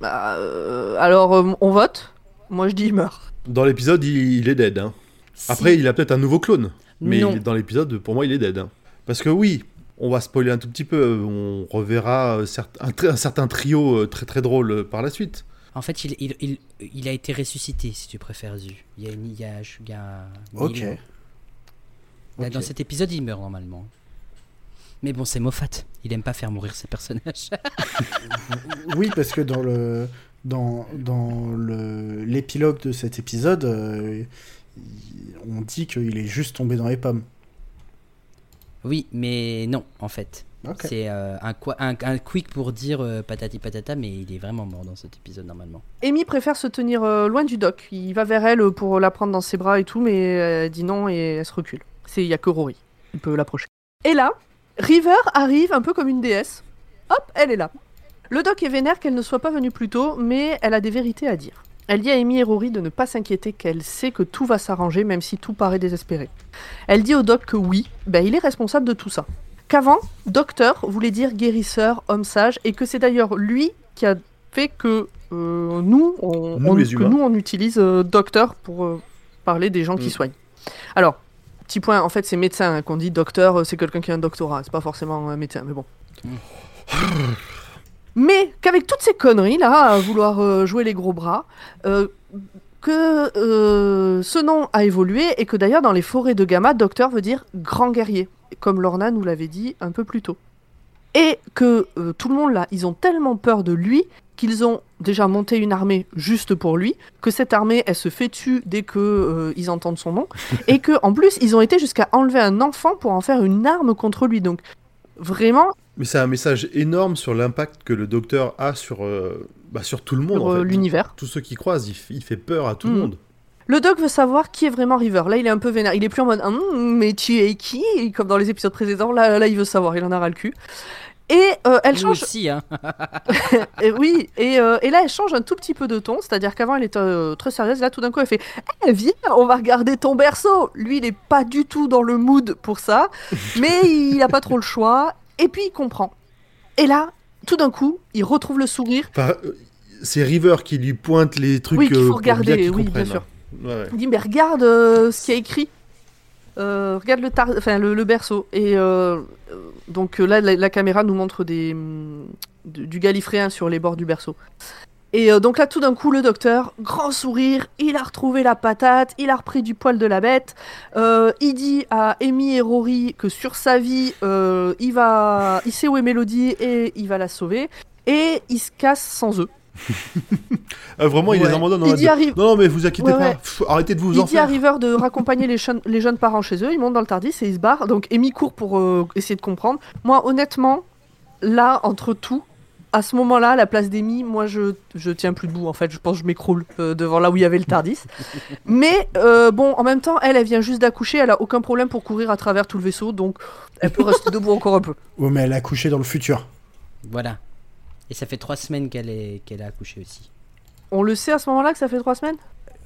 Bah, euh, Alors euh, on vote? Moi je dis il meurt. Dans l'épisode, il, il est dead. hein. Si. Après, il a peut-être un nouveau clone. Mais Non. il est- dans l'épisode, pour moi, il est dead. hein. Parce que oui, on va spoiler un tout petit peu. On reverra euh, un, certain trio euh, très très drôle euh, par la suite. En fait, il, il, il, il a été ressuscité, si tu préfères, Zu. Il y a, une- il y a, il y a Ok. Là. Dans cet épisode, il meurt normalement. Mais bon, c'est Moffat. Il aime pas faire mourir ses personnages. Oui, parce que dans le dans dans le l'épilogue de cet épisode, euh, on dit qu'il est juste tombé dans les pommes. oui, mais non, en fait. C'est euh, un, quoi- un, un quick pour dire euh, patati patata, mais il est vraiment mort dans cet épisode normalement. Amy préfère se tenir euh, loin du doc. Il va vers elle pour la prendre dans ses bras et tout, mais elle dit non et elle se recule. C'est il y a que Rory. Il peut l'approcher. Et là, River arrive un peu comme une déesse. Hop, elle est là. Le doc est vénère qu'elle ne soit pas venue plus tôt, mais elle a des vérités à dire. Elle dit à Amy et Rory de ne pas s'inquiéter, qu'elle sait que tout va s'arranger, même si tout paraît désespéré. Elle dit au doc que oui, ben il est responsable de tout ça. Qu'avant, docteur voulait dire guérisseur, homme sage, et que c'est d'ailleurs lui qui a fait que euh, nous, on, Nous, on- les que nous, on utilise euh, docteur pour euh, parler des gens qui Mm. soignent. Alors, petit point, en fait, c'est médecin hein, qu'on dit docteur, c'est quelqu'un qui a un doctorat, c'est pas forcément un médecin, mais bon. mais qu'avec toutes ces conneries là, à vouloir euh, jouer les gros bras, euh, que euh, ce nom a évolué et que d'ailleurs dans les forêts de Gamma, docteur veut dire grand guerrier, comme Lorna nous l'avait dit un peu plus tôt. Et que tout le monde là, ils ont tellement peur de lui qu'ils ont déjà monté une armée juste pour lui, que cette armée elle se fait dessus dès que euh, ils entendent son nom, et que en plus ils ont été jusqu'à enlever un enfant pour en faire une arme contre lui. Donc vraiment Mais c'est un message énorme sur l'impact que le docteur a sur, euh, bah, sur tout le monde. sur en euh, fait. l'univers. Tous ceux qui croisent, il, f- il fait peur à tout Mhm. le monde. Le doc veut savoir qui est vraiment River. Là, il est un peu vénère. Il est plus en mode Hum, mais tu es qui? Comme dans les épisodes précédents. Là, là, il veut savoir. Il en a ras le cul. Et euh, elle change. aussi, hein. et oui. Et, euh, et là, elle change un tout petit peu de ton. C'est-à-dire qu'avant, elle était euh, très sérieuse. Là, tout d'un coup, elle fait Eh, Viens, on va regarder ton berceau. Lui, il est pas du tout dans le mood pour ça. mais il a pas trop le choix. Et puis, il comprend. Et là, tout d'un coup, il retrouve le sourire. Enfin, euh, c'est River qui lui pointe les trucs Oui, qu'il faut euh, pour regarder, bien oui, bien sûr. Ouais. Il dit mais regarde euh, ce qu'il y a écrit. Euh, regarde le, tar- enfin, le, le berceau. Et euh, Donc là, la, la caméra nous montre des, hum, du du galifréen sur les bords du berceau. Et euh, donc là, tout d'un coup, le docteur, grand sourire, il a retrouvé la patate, il a repris du poil de la bête. Euh, il dit à Amy et Rory que sur sa vie, euh, il, va... il sait où est Mélodie et il va la sauver. Et il se casse sans eux. Vraiment, il Ouais. les abandonne. Il mode dit de- arrive- Non, mais vous inquiétez Ouais, pas. ouais. Pff, arrêtez de vous Il en dit à faire. River de raccompagner les, jeunes- les jeunes parents chez eux, ils montent dans le Tardis et ils se barrent. Donc Amy court pour essayer de comprendre. Moi, honnêtement, là, entre tout, à ce moment-là, à la place d'Amy, moi, je, je tiens plus debout. En fait, je pense que je m'écroule euh, devant là où il y avait le Tardis. Mais euh, bon, en même temps, elle, elle vient juste d'accoucher, elle a aucun problème pour courir à travers tout le vaisseau, donc elle peut rester debout encore un peu. Ouais, mais elle a couché dans le futur. Voilà. Et ça fait trois semaines qu'elle est qu'elle a accouché aussi. On le sait à ce moment-là que ça fait trois semaines?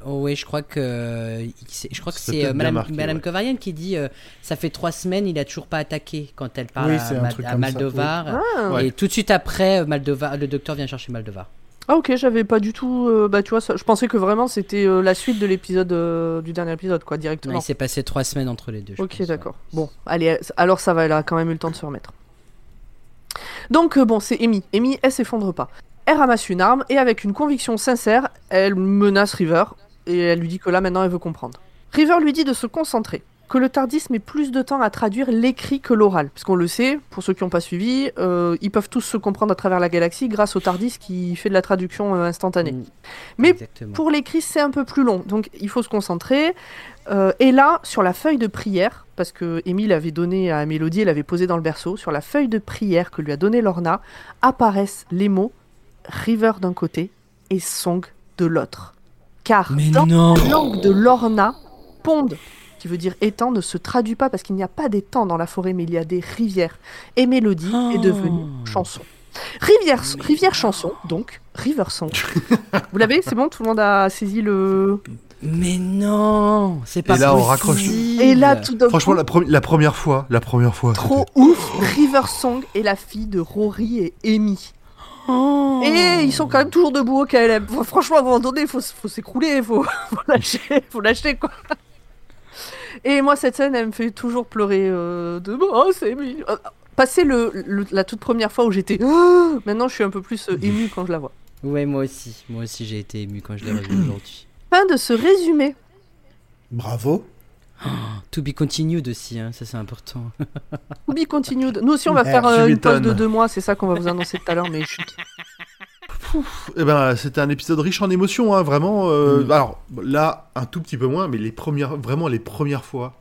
Oh oui, je crois que c'est- je crois que C'est euh, Madame, marqué, Madame ouais. Kovarian qui dit euh, ça fait trois semaines, il a toujours pas attaqué quand elle parle Oui, à, Ma- ça, Maldovar. Ah, Ouais. Et tout de suite après, euh, Maldovar, le docteur vient chercher Maldovar. Ah, ok, j'avais pas du tout... euh, bah tu vois, ça- je pensais que vraiment c'était euh, la suite de l'épisode euh, du dernier épisode, quoi, directement. il s'est passé trois semaines entre les deux. je Ok, d'accord. Bon, allez, alors ça va, elle a quand même eu le temps de se remettre. Donc, euh, bon, c'est Amy. Amy, elle s'effondre pas. Elle ramasse une arme et avec une conviction sincère, elle menace River et elle lui dit que là, maintenant, elle veut comprendre. River lui dit de se concentrer, que le Tardis met plus de temps à traduire l'écrit que l'oral. Puisqu'on le sait, pour ceux qui n'ont pas suivi, euh, ils peuvent tous se comprendre à travers la galaxie grâce au Tardis qui fait de la traduction euh, instantanée. Mais Exactement. pour l'écrit, c'est un peu plus long, donc il faut se concentrer. Euh, et là, sur la feuille de prière, parce que Émile avait donné à Mélodie, elle avait posé dans le berceau, sur la feuille de prière que lui a donné Lorna, apparaissent les mots River d'un côté et Song de l'autre. Car Mais dans non la langue de Lorna, Pond, qui veut dire étang, ne se traduit pas parce qu'il n'y a pas d'étang dans la forêt, mais il y a des rivières. Et Mélodie est devenue chanson. Rivière, rivière chanson, donc River Song. Vous l'avez C'est bon Tout le monde a saisi le. Mais non C'est pas Et là, on raccroche Et là, tout d'un Franchement, coup, la, pre- la première fois, la première fois. trop ouf, River Song est la fille de Rory et Amy. Oh. Et ils sont quand même toujours debout au KLM. Faut- Franchement, à un moment donné, il faut, s'écrouler, faut, faut lâcher, faut lâcher quoi. Et moi, cette scène, elle me fait toujours pleurer euh, de oh, c'est mignon. Euh, Passer le, le- la toute première fois où j'étais. Oh Maintenant, je suis un peu plus euh, émue quand je la vois. Ouais, moi aussi. Moi aussi, j'ai été ému quand je l'ai revu aujourd'hui. Fin de ce résumé. Bravo. To be continued aussi, hein, ça c'est important. To be continued. Nous aussi, on va Eh, faire euh, une pause de deux mois. C'est ça qu'on va vous annoncer tout à l'heure, mais chut. Eh ben, c'était un épisode riche en émotions, hein, vraiment. euh, Mm. Alors là, un tout petit peu moins, mais les premières, vraiment les premières fois.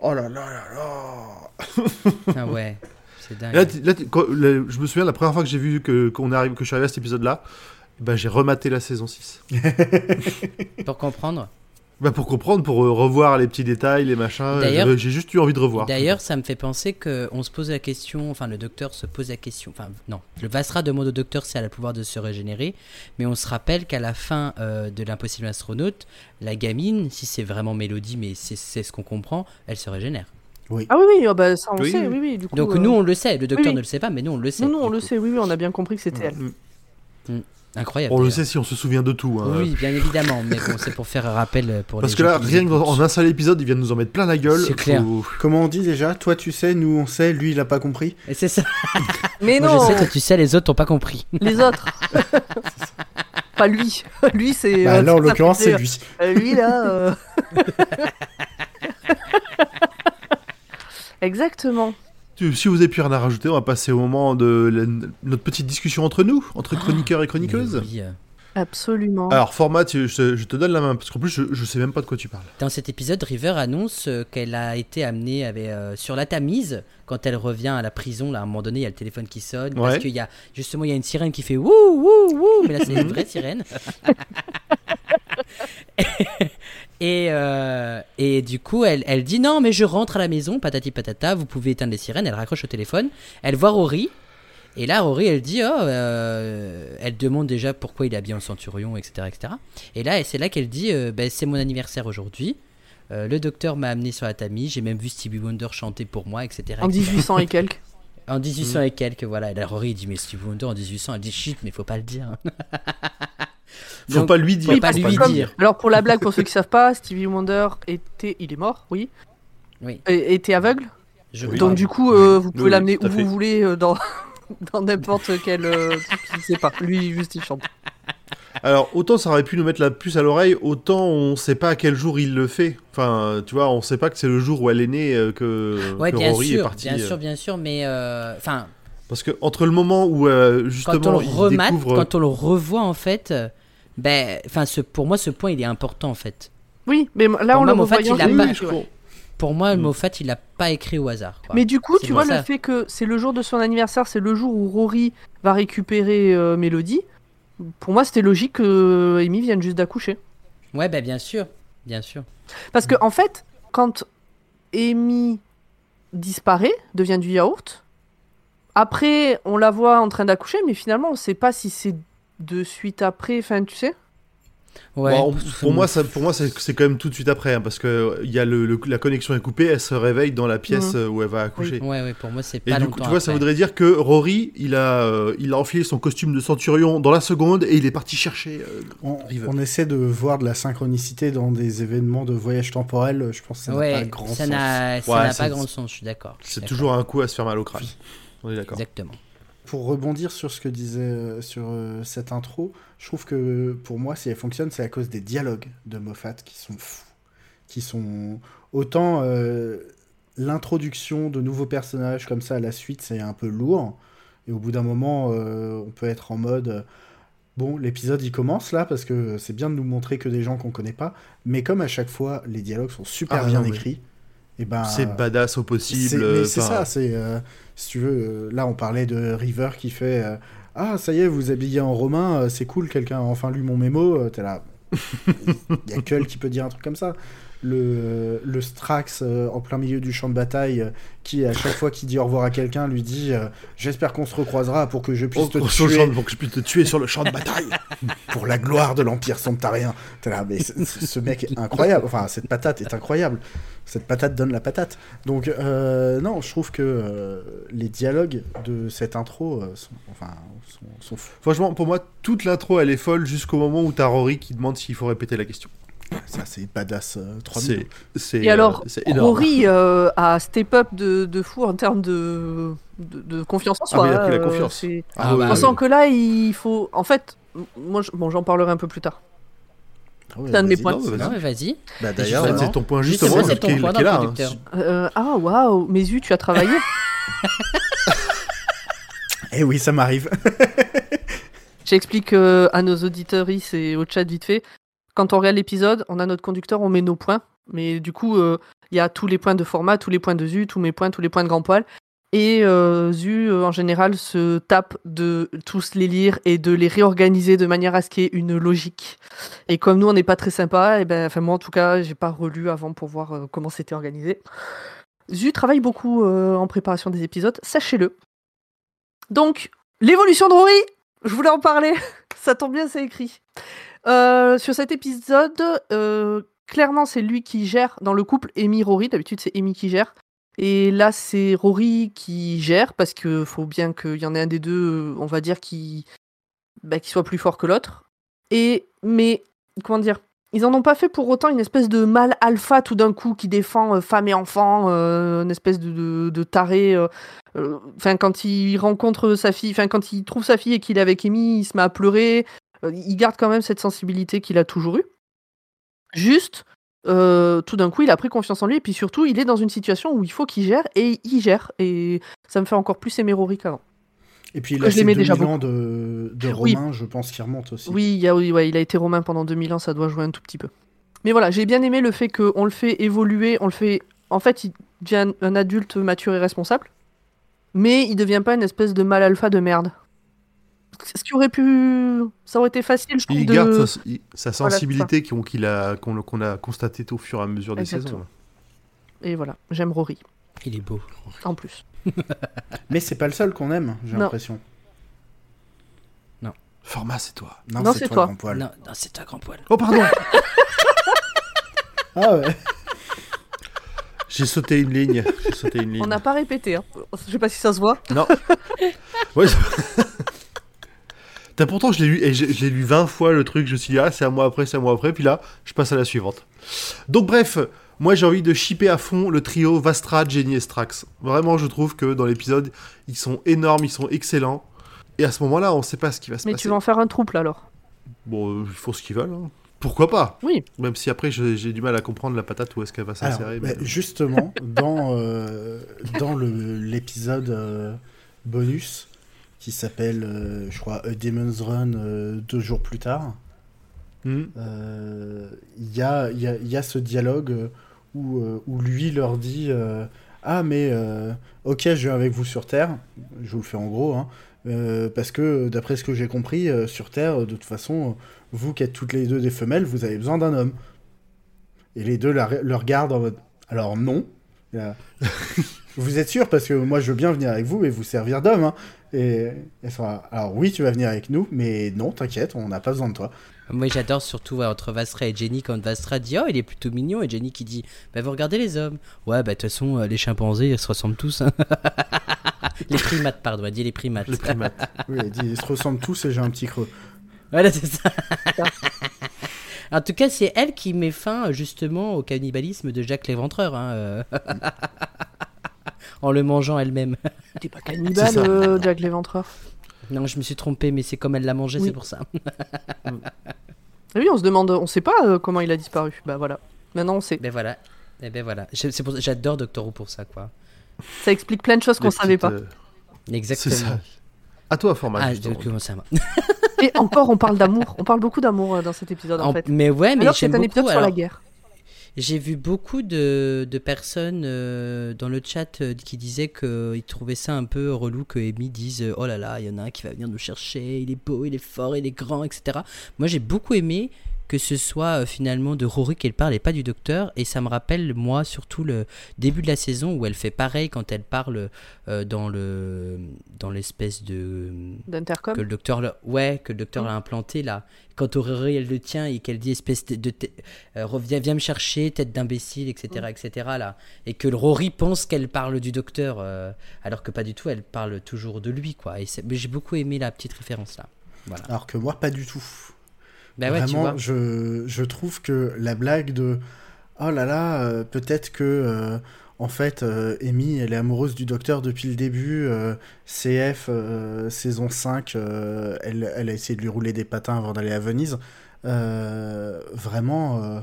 Oh là là là là. Ah ouais, c'est dingue. Là, quand- je me souviens la première fois que j'ai vu que qu'on arrive, que je suis arrivé à cet épisode-là, ben, j'ai rematé la saison 6. Pour comprendre. Bah pour comprendre, pour euh, revoir les petits détails, les machins. Euh, j'ai juste eu envie de revoir. D'ailleurs, ça me fait penser que on se pose la question, enfin le docteur se pose la question, enfin non, le Vasra demande au docteur si elle a le pouvoir de se régénérer, mais on se rappelle qu'à la fin euh, de l'impossible astronaute, la gamine, si c'est vraiment Mélodie, mais c'est c'est ce qu'on comprend, elle se régénère. Ah oui, oui, ah bah, ça on Oui, sait, oui. oui, oui. Du coup, Donc euh, nous on le sait, le docteur oui. ne le sait pas, mais nous on le sait. nous, nous, on le sait, oui, oui, on a bien compris que c'était elle. Mm. Incroyable. On le sait si on se souvient de tout. hein. Oui, bien évidemment, mais bon, c'est pour faire un rappel euh, pour Parce les que gens là, rien que dans- écoutent. en un seul épisode, ils viennent nous en mettre plein la gueule. C'est clair. Faut- Comment on dit déjà? Toi tu sais, nous on sait, lui il a pas compris. Et c'est ça. Mais Moi non, je sais, toi tu sais, les autres t'ont pas compris. les autres. Pas lui. Lui, c'est. Bah, euh, là en l'occurrence c'est lui. Euh, lui, là. euh. Exactement. Si vous avez plus rien à rajouter, on va passer au moment de la- notre petite discussion entre nous, entre chroniqueurs et chroniqueuses. Oui, Absolument. Alors, format, tu- je te, je te donne la main, parce qu'en plus, je, je sais même pas de quoi tu parles. Dans cet épisode, River annonce euh, qu'elle a été amenée avec, euh, sur la Tamise quand elle revient à la prison. Là, à un moment donné, il y a le téléphone qui sonne parce qu'il y a justement il y a une sirène qui fait wouh wouh wouh, mais là c'est une vraie sirène. et euh, et du coup, elle, elle dit non, mais je rentre à la maison, patati patata. Vous pouvez éteindre les sirènes. Elle raccroche au téléphone. Elle voit Rory. Et là, Rory, elle dit, oh, euh, elle demande déjà pourquoi il est habillé en centurion, etc., etc. Et là, c'est là qu'elle dit, euh, Ben, c'est mon anniversaire aujourd'hui. Le docteur m'a amené sur la Tamise. J'ai même vu Stevie Wonder chanter pour moi, etc. En etc. 1800 et quelques. En 1800 et quelques, voilà. Et là, Rory dit, mais Stevie Wonder en 1800, elle dit shit, mais faut pas le dire. Faut Donc, pas lui dire. faut pas lui comme- dire. Alors, pour la blague, pour ceux qui savent pas, Stevie Wonder était. Il est mort, oui. Oui. Et- était aveugle. Je Oui. crois. Donc du coup, euh, vous Oui, pouvez oui, l'amener où fait. vous voulez euh, dans dans n'importe quel. euh, je sais pas. Lui, juste il chante. Alors, autant ça aurait pu nous mettre la puce à l'oreille, autant on sait pas à quel jour il le fait. Enfin, tu vois, on sait pas que c'est le jour où elle est née euh, que, Ouais, que bien Rory est sûr, parti. bien sûr, bien sûr, mais euh, enfin, Parce que entre le moment où euh, quand on justement le remate, découvre, quand on le revoit en fait, euh, ben, enfin, ce, pour moi, ce point il est important en fait. Oui, mais là Pour on moi, le il a Oui, pas- oui. Pour moi, Mm. Moffat, il a pas écrit au hasard. quoi. Mais du coup, tu vois, le fait que c'est le jour de son anniversaire, c'est le jour où Rory va récupérer euh, Mélodie. Pour moi, c'était logique que Amy vienne juste d'accoucher. Ouais, ben bien sûr, bien sûr. Parce que en fait, quand Amy disparaît, devient du yaourt, après on la voit en train d'accoucher, mais finalement on sait pas si c'est de suite après, enfin tu sais. Ouais. Bon, pff, pour moi, ça, pour moi, c'est quand même tout de suite après, hein, parce que euh, il y a le, le- la connexion est coupée, elle se réveille dans la pièce Mhm. euh, où elle va accoucher. Ouais, ouais, pour moi, c'est Et pas du longtemps coup, tu vois, ça voudrait dire que Rory, il a, euh, il a enfilé son costume de centurion dans la seconde et il est parti chercher. euh, On, River. on essaie de voir de la synchronicité dans des événements de voyage temporel. Je pense que ça n'a pas grand ça sens. ça Ouais, n'a pas grand sens, je suis d'accord. c'est toujours un coup à se faire mal au crâne. On est d'accord. Exactement. Pour rebondir sur ce que disait euh, sur euh, cette intro, je trouve que pour moi, si elle fonctionne, c'est à cause des dialogues de Moffat qui sont fous. Qui sont autant euh, l'introduction de nouveaux personnages comme ça à la suite, c'est un peu lourd. Et au bout d'un moment, euh, on peut être en mode bon, l'épisode il commence là parce que c'est bien de nous montrer que des gens qu'on connaît pas. Mais comme à chaque fois, les dialogues sont super Ah, bien écrits. Et ben, C'est badass au c'est possible. mais c'est ça, c'est euh, si tu veux. euh, là, on parlait de River qui fait euh, ah ça y est, vous habillez en romain, euh, c'est cool, quelqu'un a enfin lu mon mémo. T'es là, il y a elle qui peut dire un truc comme ça. Le, le Strax euh, en plein milieu du champ de bataille, euh, qui à chaque fois qu'il dit au revoir à quelqu'un lui dit euh, j'espère qu'on se recroisera pour que je puisse Oh, te tuer champ- pour que je puisse te tuer sur le champ de bataille. pour la gloire de l'Empire Somptarien. Là, mais ce, ce- ce mec est incroyable. Enfin, cette patate est incroyable. Cette patate donne la patate. Donc, non, je trouve que les dialogues de cette intro sont, enfin, sont, sont fous. Franchement, pour moi, toute l'intro, elle est folle jusqu'au moment où t'as Rory qui demande s'il faut répéter la question. Ça, c'est badass euh, 3000. C'est, c'est, Et alors, euh, c'est énorme. Rory euh, a step up de, de fou en termes de, de, de confiance en Ah, soi. mais il a pris la hein, confiance. c'est- Ah, ouais, bah, On ouais, sent ouais. que là, il faut. En fait, moi, je- bon, j'en parlerai un peu plus tard. Ah ouais, c'est un de mes points. Mais vas-y. mais vas-y. Bah, En D'ailleurs, fait, Justement. c'est ton point Justement, c'est ton qui est- point qui est là, hein. Euh, ah, waouh, yeux, tu as travaillé eh oui, ça m'arrive. J'explique euh, à nos auditeurs et au chat vite fait. Quand on regarde l'épisode, on a notre conducteur, on met nos points. Mais du coup, euh, il y a tous les points de format, tous les points de Zu, tous mes points, tous les points de grand poil. Et euh, Zu, euh, en général, se tape de tous les lire et de les réorganiser de manière à ce qu'il y ait une logique. Et comme nous, on n'est pas très sympa, et ben, enfin, moi en tout cas, j'ai pas relu avant pour voir comment c'était organisé. Zu travaille beaucoup en préparation des épisodes, sachez-le. Donc, l'évolution de Rory, je voulais en parler. Ça tombe bien, c'est écrit. Euh, sur cet épisode, euh, clairement, c'est lui qui gère dans le couple Amy Rory. D'habitude, c'est Amy qui gère. Et là, c'est Rory qui gère parce qu'il faut bien qu'il y en ait un des deux, euh, on va dire, qui, bah, qui soit plus fort que l'autre. Et mais comment dire Ils en ont pas fait pour autant une espèce de mâle alpha tout d'un coup qui défend femme et enfant, une espèce de, taré. Enfin, quand il rencontre sa fille, enfin quand il trouve sa fille et qu'il est avec Amy, il se met à pleurer. Il garde quand même cette sensibilité qu'il a toujours eue. Juste, euh, tout d'un coup, il a pris confiance en lui et puis surtout, il est dans une situation où il faut qu'il gère et il gère. Et ça me fait encore plus aimer Rory qu'avant. Et puis, il a ses l'aimais 2000 déjà ans de, de Oui. Romain, je pense, qui remonte aussi. Oui, il, a, oui, ouais, il a été romain pendant 2000 ans, ça doit jouer un tout petit peu. Mais voilà, j'ai bien aimé le fait qu'on le fait évoluer, on le fait. En fait, il devient un adulte mature et responsable, mais il devient pas une espèce de mal alpha de merde. Ce qui aurait pu. Ça aurait été facile, je trouve. Il de... garde sa, il- sa Voilà, c'est sensibilité qu'on, qu'il a, qu'on, qu'on a constaté au fur et à mesure des Exactement. saisons. Et voilà, j'aime Rory, Il est beau. en plus. Mais c'est pas le seul qu'on aime, j'ai Non. l'impression. Format, c'est toi. Non, c'est toi. grand poil. Non, non c'est un grand poil. Oh, pardon Ah ouais. J'ai sauté une ligne. J'ai sauté une ligne. On n'a pas répété, hein. je sais pas si ça se voit. Non. Ouais, T'as pourtant, je l'ai lu, et je, je l'ai lu 20 fois le truc, je me suis dit, ah, c'est à moi après, c'est à moi après, puis là, je passe à la suivante. Donc, bref, Moi, j'ai envie de shipper à fond le trio Vastra, Jenny et Strax. Vraiment, je trouve que dans l'épisode, ils sont énormes, ils sont excellents. Et à ce moment-là, on sait pas ce qui va se Mais passer. tu vas en faire un trouble alors Bon, euh, ils font ce qu'ils veulent. hein. Pourquoi pas? Oui. Même si après, j'ai j'ai du mal à comprendre la patate où est-ce qu'elle va s'insérer. bah, mais- justement, dans, euh, dans le- l'épisode euh, bonus qui s'appelle, euh, je crois, A Demon's Run euh, deux jours plus tard, Hmm. euh, il y, a, il y, a, il y a ce dialogue euh, où, euh, où lui leur dit euh, Ah, mais euh, ok, je viens avec vous sur Terre. Je vous le fais en gros, hein, euh, parce que d'après ce que j'ai compris, euh, sur Terre, de toute façon, euh, vous qui êtes toutes les deux des femelles, vous avez besoin d'un homme. Et les deux la- le regardent en mode Alors non. Vous êtes sûr Parce que moi je veux bien venir avec vous et vous servir d'homme. hein. Et sont là, Alors oui, tu vas venir avec nous, mais non, t'inquiète, on n'a pas besoin de toi. Moi j'adore surtout ouais, entre Vastra et Jenny quand Vastra dit oh il est plutôt mignon et Jenny qui dit bah vous regardez les hommes ouais bah de toute façon euh, les chimpanzés ils se ressemblent tous hein. les primates pardon elle dit les primates Les primates. Oui, elle dit Ils se ressemblent tous et j'ai un petit creux. voilà c'est ça en tout cas c'est elle qui met fin justement au cannibalisme de Jacques l'Éventreur hein, euh. En le mangeant elle-même T'es pas cannibale, euh, Jack l'Éventreur. non je me suis trompé mais c'est comme elle l'a mangé Oui. c'est pour ça Et oui, on se demande, on sait pas euh, comment il a disparu. Bah voilà. Maintenant on sait. ben voilà et ben voilà Je- c'est pour- j'adore Doctor Who pour ça quoi Ça explique plein de choses qu'on savait pas. euh, C'est exactement ça. À toi, format. ah ça Et encore, on parle d'amour. On parle beaucoup d'amour euh, dans cet épisode en, En- fait. mais ouais mais Alors que c'est j'aime un beaucoup épisode sur la guerre. J'ai vu beaucoup de, personnes euh, dans le chat euh, qui disaient qu'ils trouvaient ça un peu relou que Amy dise euh, Oh là là, il y en a un qui va venir nous chercher, il est beau, il est fort, il est grand, etc. Moi j'ai beaucoup aimé que ce soit euh, finalement de Rory qu'elle parle et pas du docteur. Et ça me rappelle, moi, surtout le début de la saison où elle fait pareil quand elle parle euh, dans le dans l'espèce de D'Intercom. que le docteur l'a- ouais que le docteur l'a implanté là. Quand Aurélie elle le tient et qu'elle dit espèce de, de euh, reviens viens me chercher tête d'imbécile etc etc là. Et que Rory pense qu'elle parle du docteur euh, alors que pas du tout elle parle toujours de lui quoi. Et c'est- mais j'ai beaucoup aimé la petite référence là. Voilà. Alors que moi, pas du tout. Bah ouais tu Vraiment, vois je, je trouve que la blague de oh là là, euh, peut-être que euh, en fait, euh, Amy, elle est amoureuse du docteur depuis le début. euh, CF euh, saison 5, euh, elle, elle a essayé de lui rouler des patins avant d'aller à Venise. Euh, vraiment, euh,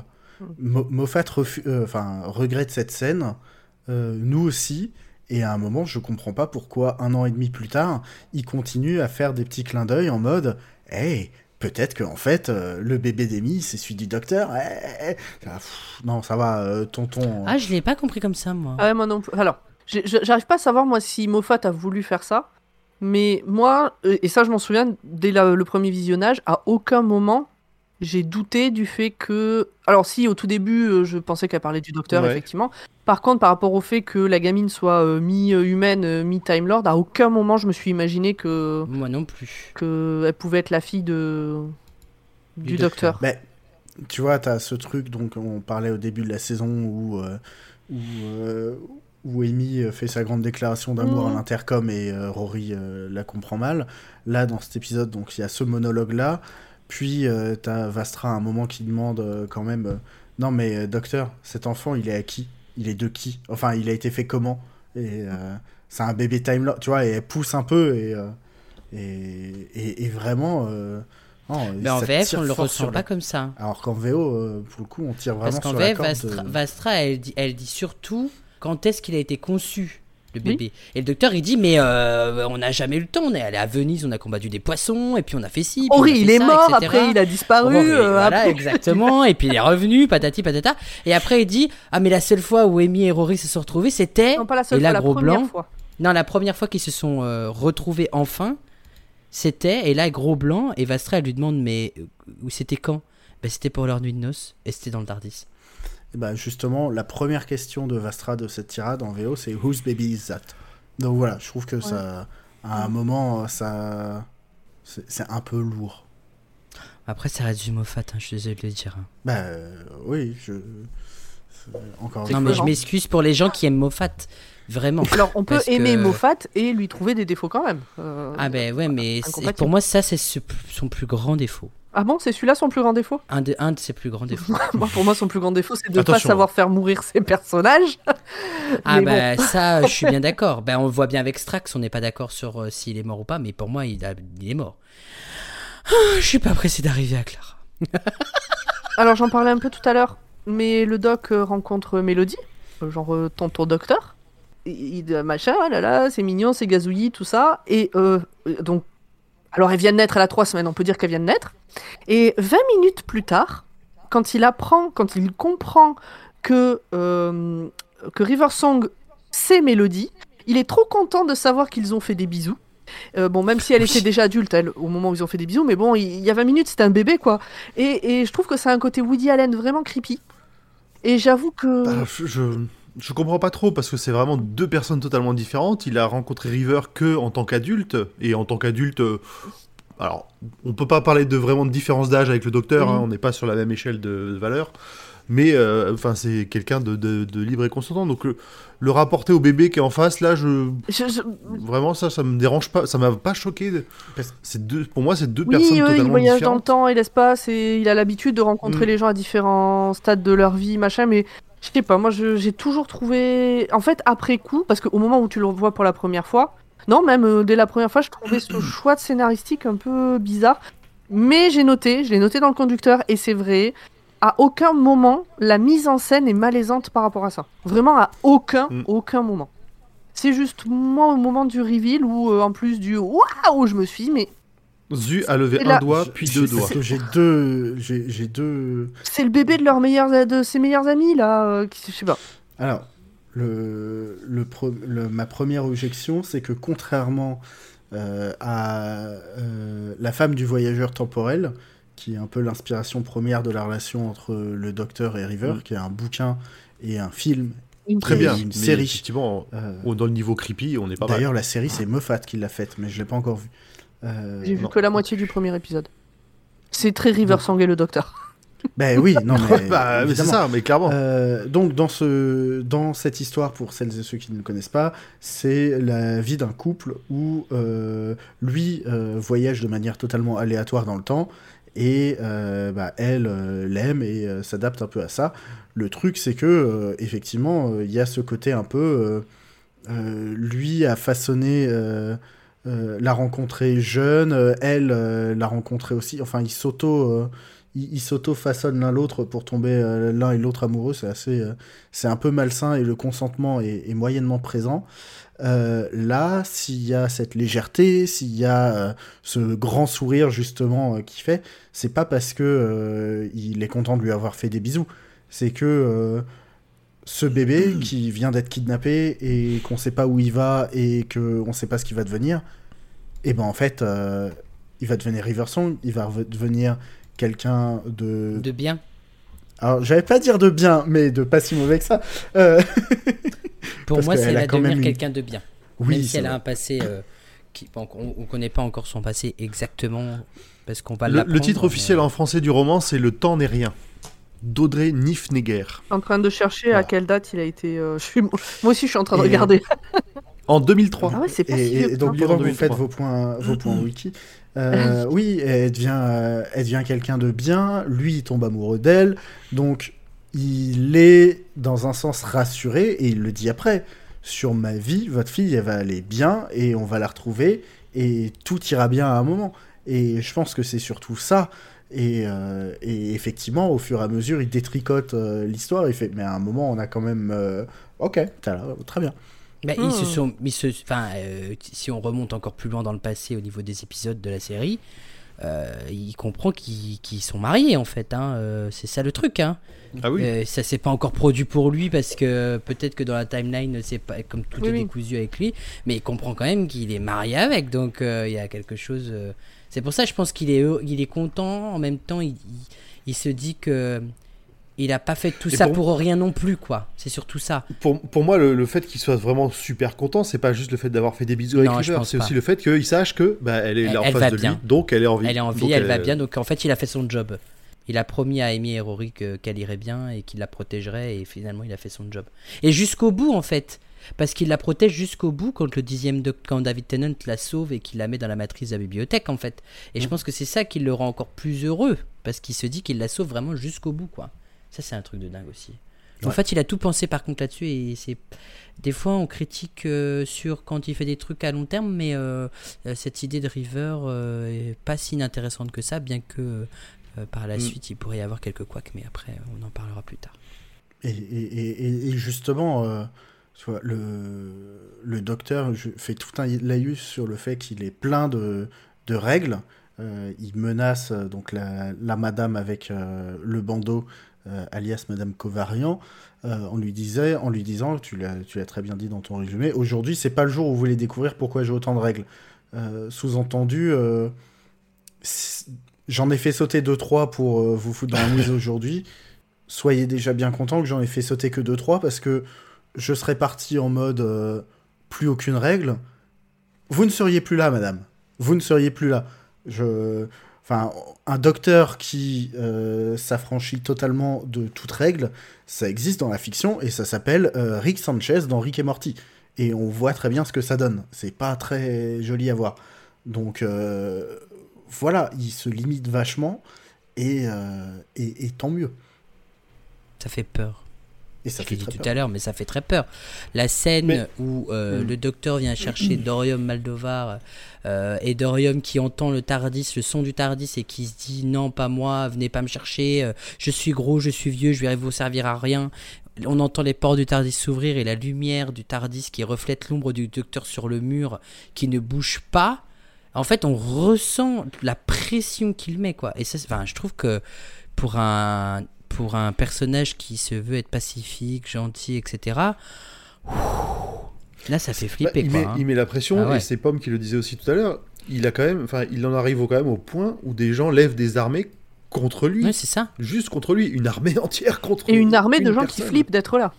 Mo- Moffat euh, enfin, regrette cette scène. euh, nous aussi. Et à un moment, je comprends pas pourquoi un an et demi plus tard, il continue à faire des petits clins d'œil en mode Hey, peut-être que en fait, euh, le bébé d'Amy, c'est celui du docteur. Eh, eh, eh. Ah, pff, non, ça va, euh, tonton. ah je l'ai pas compris comme ça moi Ah ouais, moi non plus. Alors, j'arrive pas à savoir, moi, si Moffat a voulu faire ça. Mais moi, euh, et ça, je m'en souviens, dès la- le premier visionnage, à aucun moment, j'ai douté du fait que. Alors, si, au tout début, euh, je pensais qu'elle parlait du docteur, Ouais. effectivement. Par contre, par rapport au fait que la gamine soit euh, mi-humaine, euh, mi-Time Lord, à aucun moment, je me suis imaginé que. moi non plus que elle pouvait être la fille de. du, Du docteur. docteur. Mais tu vois, t'as ce truc, donc on parlait au début de la saison où, euh, où, euh, où Amy fait sa grande déclaration d'amour à l'intercom et euh, Rory euh, la comprend mal. Là, dans cet épisode, donc il y a ce monologue-là. Puis euh, t'as Vastra à un moment qui demande euh, quand même euh, Non, mais euh, docteur, cet enfant, il est à qui? Il est de qui? Enfin, il a été fait comment? Et c'est un bébé Time Lord, tu vois, et elle pousse un peu et, et, et, et vraiment. non, mais en VF on le ressent pas comme ça alors qu'en VO, pour le coup, on tire vraiment Parce qu'en VF. Vastra, de- Vastra, elle, dit, elle dit surtout quand est-ce qu'il a été conçu, le bébé. Et le docteur, il dit Mais euh, on n'a jamais eu le temps. On est allé à Venise, on a combattu des poissons, et puis on a fait ci. fait il est ça, mort, etc. après il a disparu. Euh, voilà, après- exactement. et puis il est revenu, patati patata. Et après, il dit Ah, mais la seule fois où Amy et Rory se sont retrouvés, c'était. Non, pas la seule et là, fois, la gros première blanc. fois. Non, la première fois qu'ils se sont euh, retrouvés enfin, c'était. Et là, gros blanc, et Vastra, elle lui demande Mais où c'était quand? Ben, C'était pour leur nuit de noces, et c'était dans le Tardis. Et bah, justement, la première question de Vastra de cette tirade en VO, c'est Whose baby is that? Donc voilà, je trouve que ça, à un moment, ça, c'est un peu lourd. Après, ça reste du Moffat, hein, je suis désolé de le dire. Bah euh, oui, je. Encore Non, une mais fois, je m'excuse pour les gens qui aiment Moffat. Vraiment. Alors on peut aimer que- Moffat et lui trouver des défauts quand même. Euh, Ah ben ouais, mais pour moi, ça, c'est ce- son plus grand défaut. Ah bon, c'est celui-là son plus grand défaut? Un de, un de ses plus grands défauts. Moi, Pour moi, son plus grand défaut, c'est de ne pas Attention. savoir faire mourir ses personnages. Ah Mais bah ça, je suis bien d'accord. Ben on le voit bien avec Strax, on n'est pas d'accord sur euh, s'il est mort ou pas, mais pour moi, il, a, il est mort. Ah, je suis pas pressé d'arriver à Clara. Alors, j'en parlais un peu tout à l'heure, mais le doc euh, rencontre Mélodie, euh, genre tonton docteur. Il, machin, ah là là, c'est mignon, c'est gazouillis, tout ça. Et euh, donc, alors elle vient de naître, elle a trois semaines, on peut dire qu'elle vient de naître. Et 20 minutes plus tard, quand il apprend, quand il comprend que, euh, que River Song, c'est Mélodie, il est trop content de savoir qu'ils ont fait des bisous. Euh, bon, même si elle était déjà adulte elle, au moment où ils ont fait des bisous, mais bon, il, y a 20 minutes, c'était un bébé, quoi. Et, et je trouve que c'est un côté Woody Allen vraiment creepy. Et j'avoue que. Bah, je, je comprends pas trop parce que c'est vraiment deux personnes totalement différentes. Il a rencontré River que en tant qu'adulte et en tant qu'adulte. Alors, on peut pas parler de vraiment de différence d'âge avec le docteur. Mhm. hein, on n'est pas sur la même échelle de, de valeur. Mais euh, enfin, c'est quelqu'un de, de- de libre et consentant. Donc le, le rapporter au bébé qui est en face, là, je je- je- vraiment ça, ça me dérange pas. Ça m'a pas choqué. C'est deux, pour moi, c'est deux Oui, personnes il totalement voyage dans le temps et l'espace et il a l'habitude de rencontrer Mm. les gens à différents stades de leur vie, machin, mais je sais pas, moi je- j'ai toujours trouvé. En fait, après coup, parce qu'au moment où tu le revois pour la première fois, non, même euh, dès la première fois, je trouvais ce choix de scénaristique un peu bizarre. Mais j'ai noté, je l'ai noté dans le conducteur et c'est vrai, à aucun moment la mise en scène est malaisante par rapport à ça. Vraiment à aucun, Mm. aucun moment. C'est juste moi au moment du reveal où euh, en plus du waouh, je me suis dit, mais Zu a levé un doigt puis deux parce doigts. que j'ai deux, j'ai j'ai deux. C'est le bébé de, leur meilleur, de ses meilleurs amis, là. euh, qui, je sais pas. Alors, le, le, pre- le- ma première objection, c'est que contrairement euh, à euh, la femme du voyageur temporel, qui est un peu l'inspiration première de la relation entre le docteur et River, Mm. qui est un bouquin et un film. Très et bien. une mais série. Effectivement, Euh, dans le niveau creepy, on est pas mal. D'ailleurs, la série, c'est Moffat qui l'a faite, mais je l'ai pas encore vue. Euh, J'ai vu non. que la moitié du premier épisode. C'est très River Song et le docteur. Ben oui, non, mais. bah, mais c'est ça, mais clairement. Euh, donc dans, ce, dans cette histoire, pour celles et ceux qui ne le connaissent pas, c'est la vie d'un couple où euh, lui euh, voyage de manière totalement aléatoire dans le temps et bah, elle l'aime et s'adapte un peu à ça. Le truc, c'est que effectivement, il y a ce côté un peu, lui a façonné. l'a rencontrée jeune, elle l'a rencontrée aussi. Enfin, ils s'auto, ils s'auto-façonnent l'un l'autre pour tomber euh, l'un et l'autre amoureux. C'est assez, euh, c'est un peu malsain et le consentement est, est moyennement présent. Euh, là, s'il y a cette légèreté, s'il y a ce grand sourire justement qu'il fait, c'est pas parce que il est content de lui avoir fait des bisous. C'est que ce bébé qui vient d'être kidnappé et qu'on sait pas où il va et que on sait pas ce qu'il va devenir, et ben en fait, il va devenir Riversong, il va devenir quelqu'un de... De bien. Alors, j'allais pas dire de bien, mais de pas si mauvais que ça. Euh, Pour moi, c'est qu'elle elle a va quand devenir une- quelqu'un de bien. oui, Même si c'est elle a vrai. un passé euh, qui, bon, on, on connaît pas encore son passé exactement parce qu'on va Le, le titre mais- officiel en français du roman, c'est Le temps n'est rien. D'Audrey Niffneger. En train de chercher à quelle date il a été. euh, je suis... Moi aussi, je suis en train de Et- regarder. En 2003. Ah ouais, c'est pas Et, si et- vieux et donc, pendant que vous 2003. faites vos points, vos points wiki, euh, oui, elle devient, euh, elle devient quelqu'un de bien. Lui, il tombe amoureux d'elle. Donc, il est, dans un sens, rassuré. Et il le dit après. Sur ma vie, votre fille, elle va aller bien. Et on va la retrouver. Et tout ira bien à un moment. Et je pense que c'est surtout ça. Et, euh, effectivement, au fur et à mesure, il détricote l'histoire. Il fait, mais à un moment, on a quand même. ok, très bien. Bah, ils se Hmm. sont, ils se, euh, si on remonte encore plus loin dans le passé au niveau des épisodes de la série, euh, il comprend qu'ils sont mariés en fait. Hein, euh, c'est ça le truc. Hein. Ah oui. Euh, ça s'est pas encore produit pour lui parce que peut-être que dans la timeline c'est pas comme tout Oui, est oui. décousu avec lui, mais il comprend quand même qu'il est marié avec. Donc euh, il y a quelque chose. euh, C'est pour ça je pense qu'il est, il est content. En même temps, il, il, il se dit que il a pas fait tout Et ça pour- pour... rien non plus quoi. C'est surtout ça. Pour, pour moi, le, le fait qu'il soit vraiment super content, c'est pas juste le fait d'avoir fait des bisous avec River, c'est aussi le fait qu'il sache que bah, elle est Elle- là en elle face va de bien. lui, donc elle est en vie. Elle est en vie, elle va bien. Donc en fait, il a fait son job. Il a promis à Amy et Rory que- qu'elle irait bien et qu'il la protégerait et finalement il a fait son job. Et jusqu'au bout en fait. Parce qu'il la protège jusqu'au bout quand le dixième doc- quand David Tennant la sauve et qu'il la met dans la matrice de la bibliothèque en fait. Et je pense que c'est ça qui le rend encore plus heureux parce qu'il se dit qu'il la sauve vraiment jusqu'au bout quoi. Ça c'est un truc de dingue aussi. En fait, il a tout pensé par contre là-dessus et c'est des fois on critique euh, sur quand il fait des trucs à long terme, mais euh, euh, cette idée de River euh, est pas si inintéressante que ça, bien que par la Mm. suite il pourrait y avoir quelques couacs, mais après on en parlera plus tard. Et, et- et- et justement, tu vois, le, le docteur fait tout un laïus sur le fait qu'il est plein de, de règles. Il menace donc la, la madame avec le bandeau, euh, alias Madame Covarian, euh, en, lui disait, en lui disant, tu l'as très bien dit dans ton résumé, aujourd'hui c'est pas le jour où vous voulez découvrir pourquoi j'ai autant de règles. Euh, Sous-entendu, euh, j'en ai fait sauter 2-3 pour vous foutre dans la mouise aujourd'hui soyez déjà bien content que j'en ai fait sauter que 2-3 parce que je serais parti en mode plus aucune règle. Vous ne seriez plus là, madame. Vous ne seriez plus là. Je... Enfin, un docteur qui euh, s'affranchit totalement de toute règle, ça existe dans la fiction et ça s'appelle euh, Rick Sanchez dans Rick et Morty. Et on voit très bien ce que ça donne. C'est pas très joli à voir. Donc euh, voilà, il se limite vachement et, et, et tant mieux. Ça fait peur. Et ça je fait l'ai dit tout peur. à l'heure, mais ça fait très peur. La scène Mais- où euh, Mm. le docteur vient chercher Dorium Maldovar euh, et Dorium qui entend le Tardis, le son du Tardis et qui se dit non, pas moi, venez pas me chercher, euh, je suis gros, je suis vieux, je vais vous servir à rien. On entend les portes du Tardis s'ouvrir et la lumière du Tardis qui reflète l'ombre du docteur sur le mur qui ne bouge pas. En fait, on ressent la pression qu'il met, quoi. Et ça, enfin, je trouve que pour un pour un personnage qui se veut être pacifique, gentil, etc. ouh, Là, ça fait Bah, flipper, il, quoi. met, hein. il met la pression, Ah ouais. et c'est Pomme qui le disait aussi tout à l'heure. Il a quand même, enfin, il en arrive au- quand même au point où des gens lèvent des armées contre lui, Ouais, c'est ça. juste contre lui, une armée entière contre Et une armée de gens personne. qui flippent d'être là.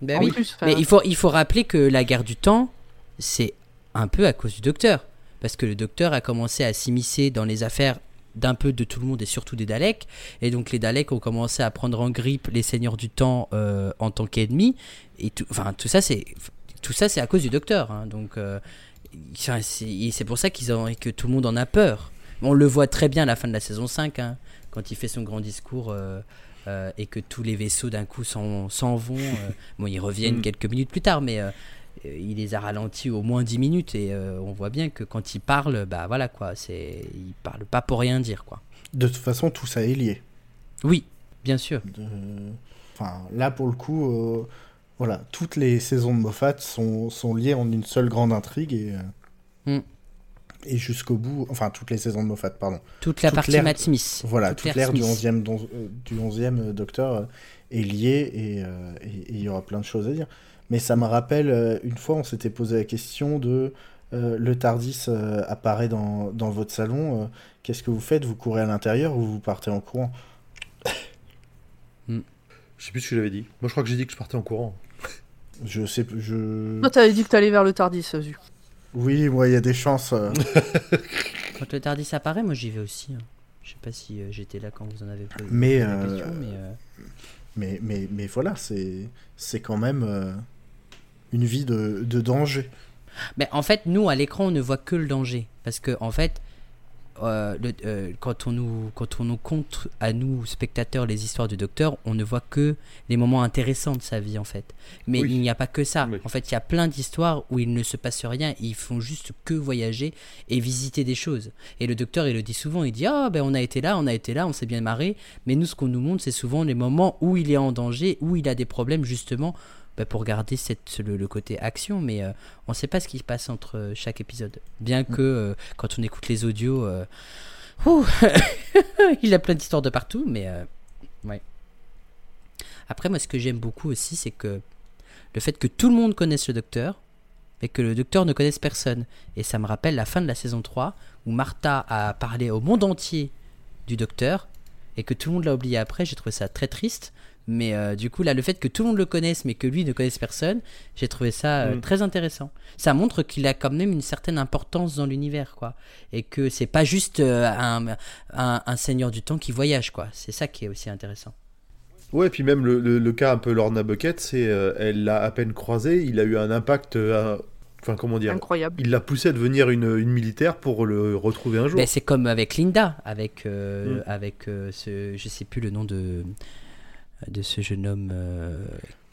Ben En oui. plus, Mais il faut, il faut rappeler que la guerre du temps, c'est un peu à cause du docteur. Parce que le docteur a commencé à s'immiscer dans les affaires d'un peu de tout le monde et surtout des Daleks. Et donc les Daleks ont commencé à prendre en grippe les seigneurs du temps euh, en tant qu'ennemis. Et tout, enfin, tout ça, c'est tout ça, c'est à cause du docteur. hein. Donc euh, c'est pour ça qu'ils ont, et que tout le monde en a peur. On le voit très bien à la fin de la saison 5, hein, quand il fait son grand discours. euh, et que tous les vaisseaux d'un coup s'en vont. bon, ils reviennent Mm. quelques minutes plus tard, mais il les a ralentis au moins 10 minutes et euh, on voit bien que quand il parle, bah voilà quoi, c'est il parle pas pour rien dire quoi. De toute façon, tout ça est lié. Oui, bien sûr. De- Enfin, là, pour le coup, euh, voilà, toutes les saisons de Moffat sont, sont liées en une seule grande intrigue et, euh, Mm. et jusqu'au bout. Enfin, toutes les saisons de Moffat, pardon. Toute la Toute partie Matt Smith. Voilà, Toute toute l'ère du Smith. 11e, don- euh, du 11e Docteur euh, est liée euh, et il y aura plein de choses à dire. Mais ça me rappelle, euh, une fois, on s'était posé la question de euh, le Tardis euh, apparaît dans, dans votre salon. euh, Qu'est-ce que vous faites? Vous courez à l'intérieur ou vous partez en courant? Je sais plus ce que j'avais dit. Moi, je crois que j'ai dit que je partais en courant. Je sais, p- je. Toi, t'avais dit que t'allais vers le Tardis. Oui, moi, il y a des chances. euh, Quand le Tardis apparaît, moi j'y vais aussi. hein. Je sais pas si euh, j'étais là quand vous en avez posé Mais, la euh, question, mais euh, Mais, mais, mais voilà, c'est c'est quand même euh, une vie de, de danger. Mais en fait, nous, à l'écran, on ne voit que le danger. Parce que, en fait, euh, le- euh, quand, on nous, quand on nous conte à nous, spectateurs, les histoires du docteur, on ne voit que les moments intéressants de sa vie, en fait. Mais Oui. il n'y a pas que ça. Oui. En fait, il y a plein d'histoires où il ne se passe rien. Ils font juste que voyager et visiter des choses. Et le docteur, il le dit souvent il dit Ah, ben on a été là, on a été là, on s'est bien marré. Mais nous, ce qu'on nous montre, c'est souvent les moments où il est en danger, où il a des problèmes, justement, bah, pour garder cette, le, le côté action, mais euh, on ne sait pas ce qui se passe entre euh, chaque épisode. Bien que euh, quand on écoute les audios, ouh, il a plein d'histoires de partout, mais ouais. Après, moi, ce que j'aime beaucoup aussi, c'est que le fait que tout le monde connaisse le docteur et que le docteur ne connaisse personne. Et ça me rappelle la fin de la saison 3 où Martha a parlé au monde entier du docteur et que tout le monde l'a oublié après. J'ai trouvé ça très triste. Mais euh, du coup, là, le fait que tout le monde le connaisse, mais que lui ne connaisse personne, j'ai trouvé ça euh, Mm. très intéressant. Ça montre qu'il a quand même une certaine importance dans l'univers, quoi. Et que c'est pas juste euh, un, un, un seigneur du temps qui voyage, quoi. C'est ça qui est aussi intéressant. Ouais, puis même le, le- le cas un peu Lorna Bucket, c'est euh, elle l'a à peine croisé, il a eu un impact. euh, Enfin, comment dire Incroyable. Il l'a poussé à devenir une, une militaire pour le retrouver un jour. Ben, c'est comme avec Linda, avec, euh, Mm. avec euh, ce, je sais plus le nom de, de ce jeune homme, euh,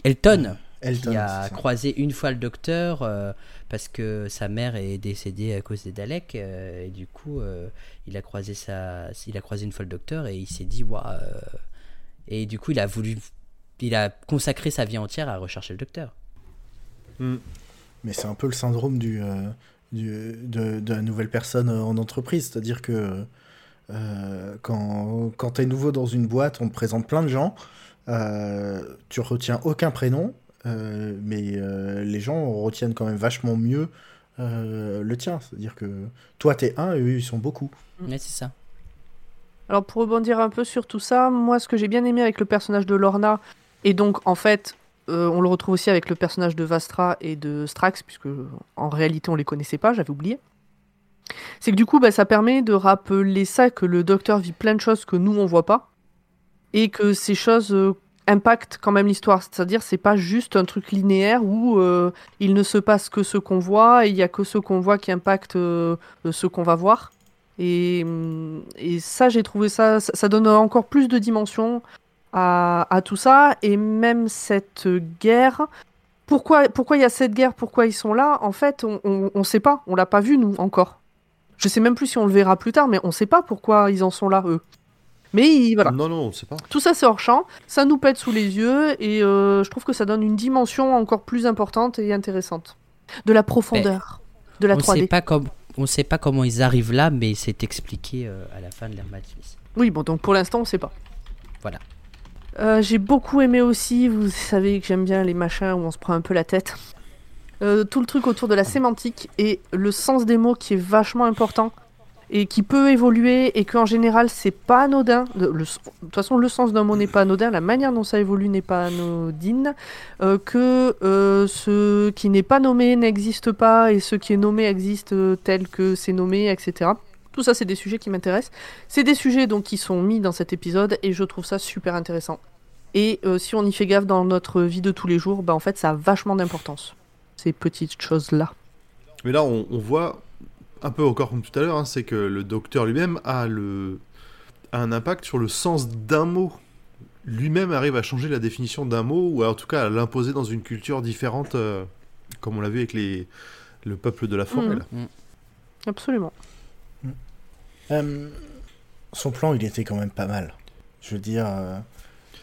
Elton, Elton, qui a croisé une fois le docteur euh, parce que sa mère est décédée à cause des Daleks euh, et du coup euh, il a croisé sa, il a croisé une fois le docteur et il s'est dit waouh et du coup il a voulu, il a consacré sa vie entière à rechercher le docteur. Mais c'est un peu le syndrome du, euh, du- de, de la nouvelle personne en entreprise. C'est-à-dire que euh, quand, quand tu es nouveau dans une boîte, on te présente plein de gens, euh, tu retiens aucun prénom, euh, mais euh, les gens retiennent quand même vachement mieux euh, le tien. C'est-à-dire que toi, t'es un et eux, ils sont beaucoup. Ouais c'est ça. Alors pour rebondir un peu sur tout ça, moi ce que j'ai bien aimé avec le personnage de Lorna, et donc en fait euh, on le retrouve aussi avec le personnage de Vastra et de Strax, puisque en réalité on les connaissait pas, j'avais oublié, c'est que du coup bah, ça permet de rappeler ça, que le docteur vit plein de choses que nous on voit pas, et que ces choses euh, impactent quand même l'histoire, c'est-à-dire c'est pas juste un truc linéaire où euh, il ne se passe que ce qu'on voit, et il y a que ce qu'on voit qui impacte euh, ce qu'on va voir. Et, et ça, j'ai trouvé ça, ça, donne encore plus de dimension à, tout ça. Et même cette guerre, pourquoi pourquoi il y a cette guerre, pourquoi ils sont là, en fait, on, on sait pas, on l'a pas vu nous encore. Je sais même plus si on le verra plus tard, mais on sait pas pourquoi ils en sont là, eux. Mais voilà, Non, non, on ne sait pas. tout ça c'est hors champ, ça nous pète sous les yeux, et euh, je trouve que ça donne une dimension encore plus importante et intéressante. De la profondeur, de la on 3D. sait pas comme, on sait pas comment ils arrivent là, mais c'est expliqué euh, à la fin de l'ère Smith. Oui, bon, donc pour l'instant, on sait pas. Voilà. Euh, j'ai beaucoup aimé aussi, vous savez que j'aime bien les machins où on se prend un peu la tête. Euh, tout le truc autour de la sémantique et le sens des mots qui est vachement important et qui peut évoluer et qu'en général c'est pas anodin. De, toute façon, le sens d'un mot n'est pas anodin, la manière dont ça évolue n'est pas anodine. Euh, que euh, ce qui n'est pas nommé n'existe pas et ce qui est nommé existe euh, tel que c'est nommé, etc. Tout ça, c'est des sujets qui m'intéressent. C'est des sujets donc qui sont mis dans cet épisode et je trouve ça super intéressant. Et si on y fait gaffe dans notre vie de tous les jours, bah en fait ça a vachement d'importance. Ces petites choses-là. Mais là, on voit, un peu encore comme tout à l'heure, hein, c'est que le docteur lui-même a, le, a un impact sur le sens d'un mot. Lui-même arrive à changer la définition d'un mot, ou en tout cas à l'imposer dans une culture différente, euh, comme on l'a vu avec les, le peuple de la forêt. Mhm. là. Absolument. Euh, son plan, il était quand même pas mal. Je veux dire, euh,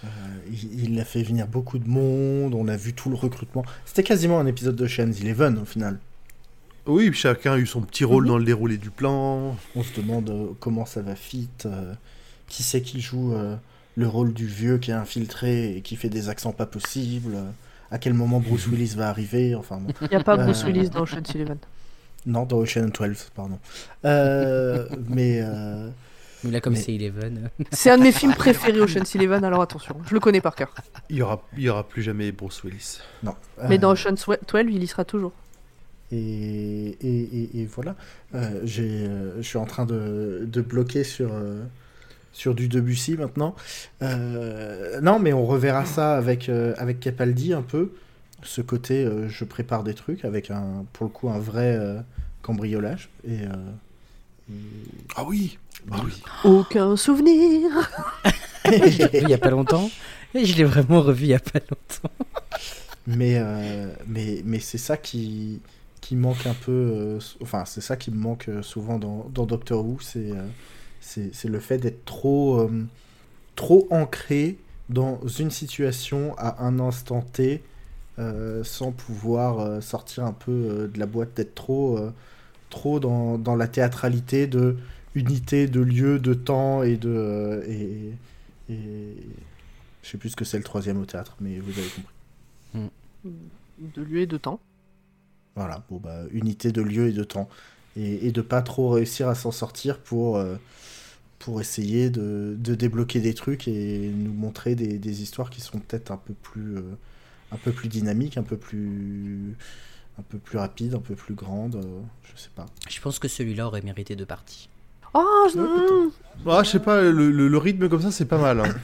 euh, il, il a fait venir beaucoup de monde, on a vu tout le recrutement. C'était quasiment un épisode de Shane's Eleven au final. Oui, chacun a eu son petit rôle Mhm. dans le déroulé du plan. On se demande euh, comment ça va fit, euh, qui c'est qui joue euh, le rôle du vieux qui est infiltré et qui fait des accents pas possibles, euh, à quel moment Bruce Willis va arriver, enfin bon. Il n'y a pas Bruce. Willis dans Ocean's Eleven. Non, dans Ocean 12, pardon. Euh, mais... euh, Mais là, comme Mais- c'est Eleven. C'est un de mes films préférés, Ocean's Eleven, alors attention, je le connais par cœur. Il y aura, il y aura plus jamais Bruce Willis. non. Mais Euh, dans Ocean's 12, il y sera toujours. Et, et, et- et voilà. Euh, j'ai, euh, je suis en train de, de bloquer sur, euh, sur du Debussy maintenant. Euh, non, mais on reverra ça avec, euh, avec Capaldi un peu. Ce côté, euh, je prépare des trucs avec un, pour le coup, un vrai euh, cambriolage. Et, euh, et- Ah oui Ah oui Aucun souvenir Je l'ai revu il y a pas longtemps. Et je l'ai vraiment revu il y a pas longtemps. mais, euh, mais, mais c'est ça qui, qui manque un peu. euh, enfin, c'est ça qui me manque euh, souvent dans, dans Doctor Who. C'est euh, c'est le fait d'être trop, euh, trop ancré dans une situation à un instant T euh, sans pouvoir euh, sortir un peu euh, de la boîte, d'être trop, euh, trop dans, dans la théâtralité de unité, de lieu, de temps et de. euh, et, et... Je sais plus ce que c'est le troisième au théâtre, mais vous avez compris. De lieu et de temps. Voilà, bon bah, unité de lieu et de temps. Et, et de pas trop réussir à s'en sortir pour, euh, pour essayer de, de débloquer des trucs et nous montrer des, des histoires qui sont peut-être un peu plus euh, un peu plus dynamiques, un peu plus un peu plus rapides, un peu plus grandes, euh, je sais pas. Je pense que celui-là aurait mérité deux parties. Oh, je- Ouais, Ah, je sais pas, le, le- le rythme comme ça, c'est pas mal. hein.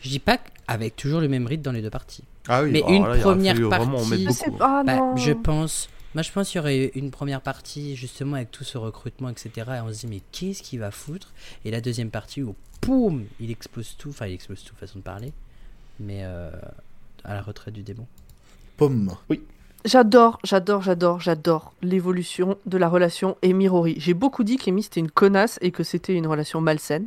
Je dis pas avec toujours le même rythme dans les deux parties. Ah oui, Mais alors une là, première fallu vraiment partie- mettre Je beaucoup. pas, Bah, je pense. Moi, je pense qu'il y aurait une première partie, justement, avec tout ce recrutement, etc. Et on se dit, mais qu'est-ce qu'il va foutre? Et la deuxième partie où, poum, il explose tout. Enfin, il explose tout, façon de parler. Mais euh, à la retraite du démon. Pomme. J'adore, j'adore, j'adore, j'adore l'évolution de la relation Amy-Rory. J'ai beaucoup dit qu'Amy c'était une connasse et que c'était une relation malsaine.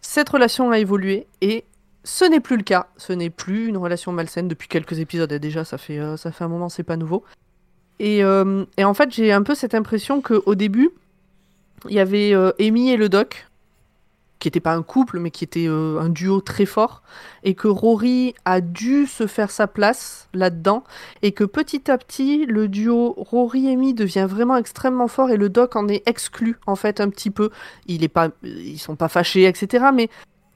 Cette relation a évolué et ce n'est plus le cas. Ce n'est plus une relation malsaine depuis quelques épisodes. Et déjà, ça fait, euh, ça fait un moment, c'est pas nouveau. Et, euh, en fait, j'ai un peu cette impression qu'au début, il y avait euh, Amy et le doc, qui n'était pas un couple, mais qui était un duo très fort, et que Rory a dû se faire sa place là-dedans et que petit à petit, le duo Rory-Amy devient vraiment extrêmement fort et le doc en est exclu, en fait, un petit peu. Il est ils sont pas fâchés, etc. Mais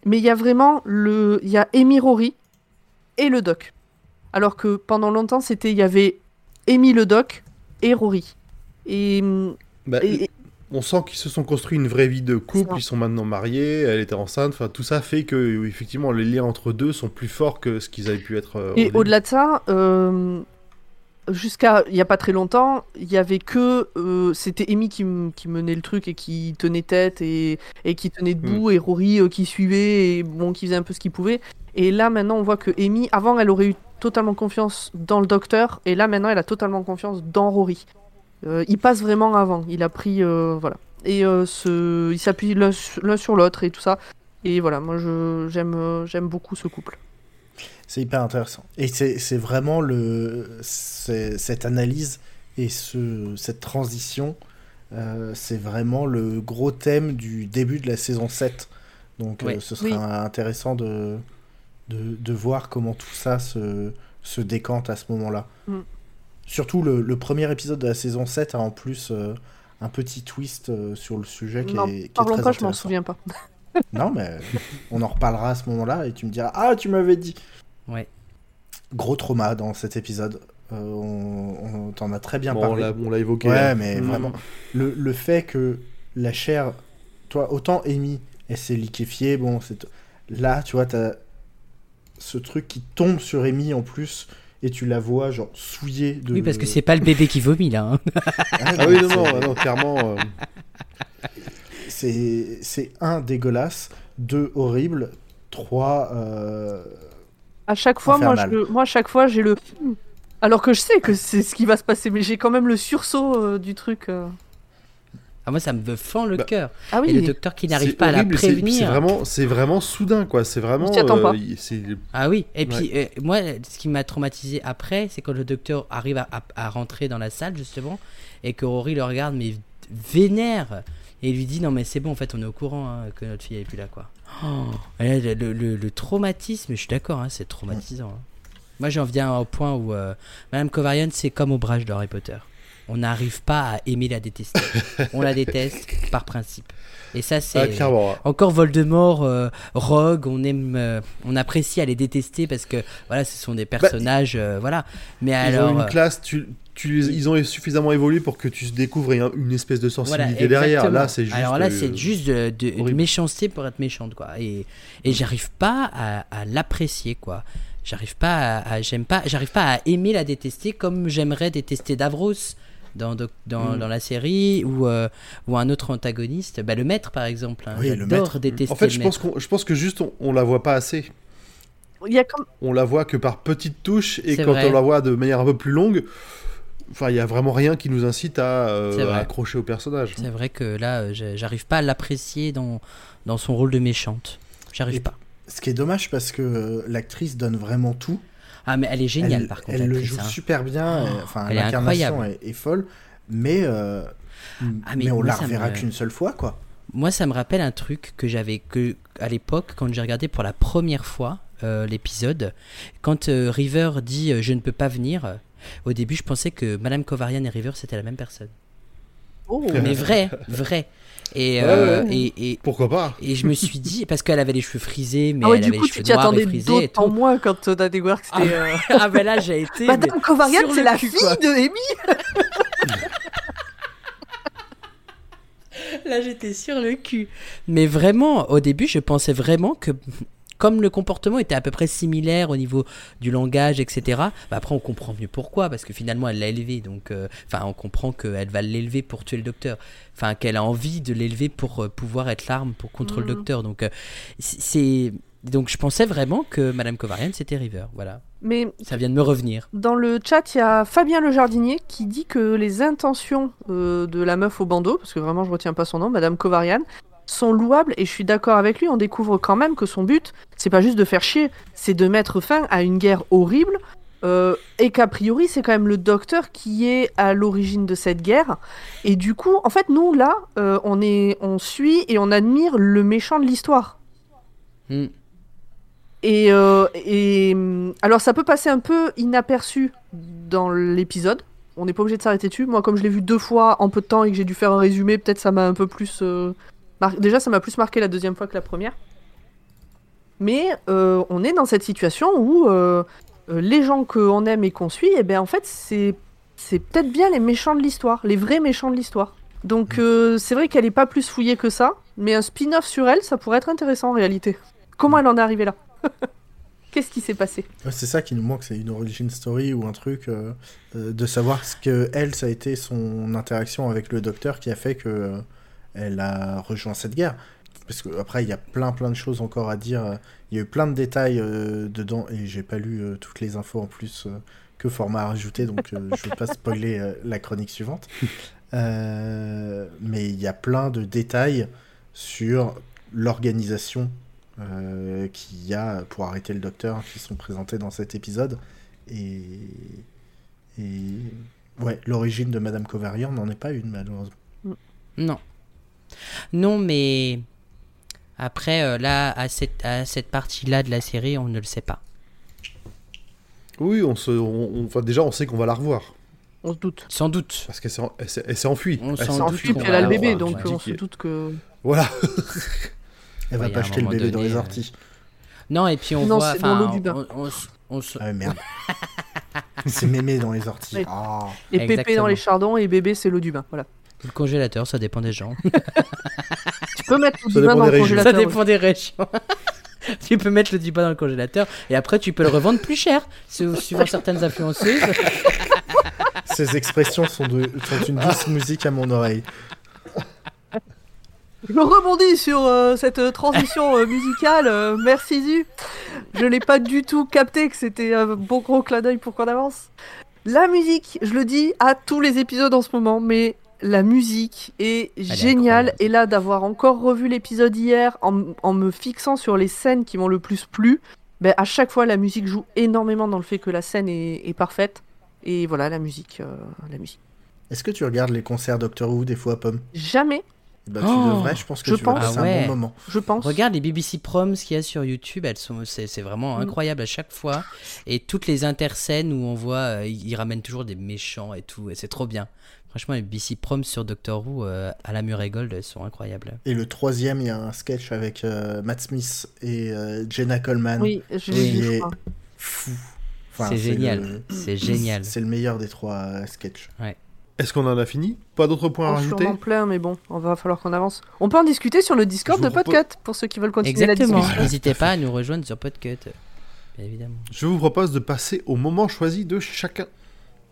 mais il y a vraiment le, il y a Amy Rory et le doc. Alors que pendant longtemps, c'était, il y avait Amy le doc et Rory. Et, Bah, et- et- on sent qu'ils se sont construits une vraie vie de couple, ils sont maintenant mariés, elle était enceinte, enfin tout ça fait que effectivement les liens entre deux sont plus forts que ce qu'ils avaient pu être. euh, Et au-delà de ça, euh, jusqu'à il n'y a pas très longtemps, il y avait que. euh, C'était Amy qui, menait le truc et qui tenait tête et, et qui tenait debout, et Rory euh, qui suivait et bon, qui faisait un peu ce qu'il pouvait. Et là, maintenant, on voit que Amy, avant, elle aurait eu totalement confiance dans le docteur, et là, maintenant, elle a totalement confiance dans Rory. Euh, il passe vraiment avant. Il a pris. voilà. Et ce, il s'appuie l'un sur l'autre et tout ça. Et voilà, moi, j'aime beaucoup ce couple. C'est hyper intéressant. Et c'est c'est vraiment le, c'est- cette analyse et ce, cette transition, euh, c'est vraiment le gros thème du début de la saison 7. Donc euh, ce sera Oui. intéressant de, de, de voir comment tout ça se, se décante à ce moment-là. Mm. Surtout le, le premier épisode de la saison 7 a en plus euh, un petit twist euh, sur le sujet qui Non, est, qui est parlons très pas, je m'en souviens pas. Non, mais on en reparlera à ce moment-là et tu me diras Ah, tu m'avais dit Ouais. Gros trauma dans cet épisode. Euh, on on t'en a très bien Bon, parlé. on l'a évoqué. Ouais, hein. mais Mm. vraiment. Le, le fait que la chair. Toi, autant Amy, elle s'est liquéfiée, bon, c'est. Là, tu vois, t'as ce truc qui tombe sur Amy en plus et tu la vois, genre, souillée de. Oui, parce que c'est pas le bébé qui vomit là. hein. Ah oui, non, non, c'est- non, clairement. euh, C'est c'est un dégueulasse, deux horrible, trois. euh, À chaque fois, moi, Infernal. je, moi, à chaque fois, j'ai le. Alors que je sais que c'est ce qui va se passer, mais j'ai quand même le sursaut euh, du truc. euh. Ah, moi, ça me fend le Bah, cœur. Ah Et le oui. docteur qui n'arrive c'est pas à la horrible, c'est- prévenir. C'est vraiment, c'est vraiment soudain, quoi. C'est vraiment. s'y attend pas. il- c'est- Ah oui, et puis euh, moi, ce qui m'a traumatisé après, c'est quand le docteur arrive à, à- à rentrer dans la salle, justement, et que Rory le regarde, mais vénère, et lui dit Non, mais c'est bon, en fait, on est au courant hein, que notre fille est plus là, quoi. Oh, là, le, le- le traumatisme, je suis d'accord, hein, c'est traumatisant. hein. Moi, j'en viens au point où euh, Madame Covarian, c'est comme au brage de Harry Potter. On n'arrive pas à aimer la détester. on la déteste par principe. Et ça, c'est. Ah, hein. Encore Voldemort, euh, Rogue, on aime, euh, on apprécie à les détester parce que voilà, ce sont des personnages, euh, voilà. Mais Ils alors, ont une classe, tu, tu, ils ont suffisamment évolué pour que tu découvres une, espèce de voilà, sensibilité derrière. Là, c'est juste. Alors là, euh, c'est juste de, de- une horrible. méchanceté pour être méchante, quoi. Et, et j'arrive pas à, à l'apprécier, quoi. J'arrive pas à, à- j'aime pas, j'arrive pas à aimer la détester comme j'aimerais détester Davros dans, Mm. dans la série ou, euh, ou un autre antagoniste. Bah, le maître, par exemple. hein. Oui, le J'adore maître. détester En fait, le je maître. pense, qu'on, je pense que juste on, on la voit pas assez. Il y a comme. On la voit que par petites touches et C'est quand vrai. on la voit de manière un peu plus longue, enfin, il y a vraiment rien qui nous incite à, euh, à accrocher au personnage. C'est vrai que là, euh, j'arrive pas à l'apprécier dans, dans son rôle de méchante. J'arrive pas. Ce qui est dommage parce que euh, l'actrice donne vraiment tout. Ah, mais elle est géniale, elle, par contre. elle le joue hein. super bien. Oh, enfin, elle est l'incarnation incroyable. est, est folle, mais, euh, Ah, mais, mais on la reverra me- qu'une seule fois, quoi. Moi, ça me rappelle un truc que j'avais que à l'époque quand j'ai regardé pour la première fois euh, l'épisode, quand euh, River dit euh, je ne peux pas venir. Au début, je pensais que Madame Covarian et River c'était la même personne. Oh. Mais vrai, vrai. Et, Ouais, euh, ouais. et, et, Pourquoi pas et je me suis dit parce qu'elle avait les cheveux frisés, mais Ah ouais, elle du avait coup, les cheveux noirs et frisés tout. moins quand euh, t'as découvert que c'était. euh, Ah ben là, j'ai été. Madame Covarian, c'est la cul, fille quoi. de Amy Là, j'étais sur le cul. Mais vraiment, au début, je pensais vraiment que comme le comportement était à peu près similaire au niveau du langage, etc. Bah après, on comprend mieux pourquoi, parce que finalement, elle l'a élevé, donc, euh, enfin, on comprend qu'elle va l'élever pour tuer le docteur, enfin, qu'elle a envie de l'élever pour euh, pouvoir être l'arme pour contre le Mhm. docteur. Donc, euh, c'est donc je pensais vraiment que Madame Kovarian c'était River. Voilà, Mais ça vient de me revenir. Dans le chat, il y a Fabien le jardinier qui dit que les intentions euh, de la meuf au bandeau, parce que vraiment je retiens pas son nom, Madame Kovarian, sont louables et je suis d'accord avec lui. On découvre quand même que son but, c'est pas juste de faire chier, c'est de mettre fin à une guerre horrible. euh, et qu'a priori, c'est quand même le docteur qui est à l'origine de cette guerre. Et du coup, en fait, nous là, euh, on est, on suit et on admire le méchant de l'histoire. Hmm. Et, euh, et alors ça peut passer un peu inaperçu dans l'épisode. On n'est pas obligé de s'arrêter dessus. Moi, comme je l'ai vu deux fois en peu de temps et que j'ai dû faire un résumé, peut-être ça m'a un peu plus. Mar- Déjà, ça m'a plus marqué la deuxième fois que la première. Mais euh, on est dans cette situation où euh, euh, les gens qu'on aime et qu'on suit, et ben en fait, c'est peut-être bien les méchants de l'histoire, les vrais méchants de l'histoire. Donc euh, c'est vrai qu'elle est pas plus fouillée que ça, mais un spin-off sur elle, ça pourrait être intéressant en réalité. Comment elle en est arrivée là? Qu'est-ce qui s'est passé? Ouais, c'est ça qui nous manque, c'est une origin story ou un truc euh, de savoir ce que elle, ça a été son interaction avec le docteur qui a fait que elle a rejoint cette guerre. Parce que après il y a plein plein de choses encore à dire. Il y a eu plein de détails euh, dedans et j'ai pas lu euh, toutes les infos en plus euh, que format à rajouter, donc euh, je vais pas spoiler euh, la chronique suivante. Euh, mais il y a plein de détails sur l'organisation euh, qu'il y a pour arrêter le docteur qui sont présentés dans cet épisode. Et, et ouais, l'origine de Madame Kovarian n'en est pas une malheureusement. Non. Non, mais après, euh, là, à cette, à cette partie-là de la série, on ne le sait pas. Oui, on se, on- on- enfin, déjà, on sait qu'on va la revoir. On se doute. Sans doute. Parce qu'elle s'est, elle s'est- elle s'est enfuie. On Elle s'en s'est enfuie, puis elle a le bébé, revoir, donc ouais. on se doute que. Voilà. Elle va pas jeter le bébé dans les euh, orties. Non, et puis on Non, voit. c'est dans enfin, l'eau du bain. on- on on s- Ah merde. c'est mémé dans les orties. Ouais. Ah. Et pépé dans les chardons et bébé, c'est l'eau du bain. Voilà. Le congélateur, ça dépend des gens. Tu peux mettre bain dépend dans le régions. ça congélateur. dépend des régions. tu peux mettre le dupas dans le congélateur et après tu peux le revendre plus cher, su- suivant certaines influenceuses. Ces expressions sont, de, sont une douce musique à mon oreille. Je rebondis sur euh, cette euh, transition euh, musicale. euh, merci Zu. Je n'ai pas du tout capté que c'était un bon gros clin d'œil pour qu'on avance. La musique, je le dis à tous les épisodes en ce moment, mais la musique est géniale. Et là, d'avoir encore revu l'épisode hier en, en me fixant sur les scènes qui m'ont le plus plu, ben, à chaque fois, la musique joue énormément dans le fait que la scène est, est parfaite. Et voilà, la musique. euh, la musique. Est-ce que tu regardes les concerts Doctor Who des fois, Pomme? Jamais, bah, Tu Oh, devrais, je pense que je tu pense. Ah ouais. un bon moment. je pense. Regarde les BBC Proms qu'il y a sur YouTube, elles sont, c'est, c'est vraiment Mm. incroyable à chaque fois. Et toutes les interscènes où on voit, euh, ils ils ramènent toujours des méchants et tout, et c'est trop bien. Franchement, les BBC Proms sur Doctor Who euh, à la Murray Gold, elles sont incroyables. Et le troisième, il y a un sketch avec euh, Matt Smith et euh, Jenna Coleman. Oui, je l'ai Et-. Fou. c'est génial, le- c'est génial. C'est le meilleur des trois euh, sketchs. Est-ce qu'on en a fini? Pas d'autres points à Oh, rajouter? sûrement plein, mais bon, on va falloir qu'on avance. On peut en discuter sur le Discord de propose- Podcut pour ceux qui veulent continuer la Exactement. discussion. N'hésitez pas à nous rejoindre sur Podcut, bien évidemment. Je vous propose de passer au moment choisi de chacun.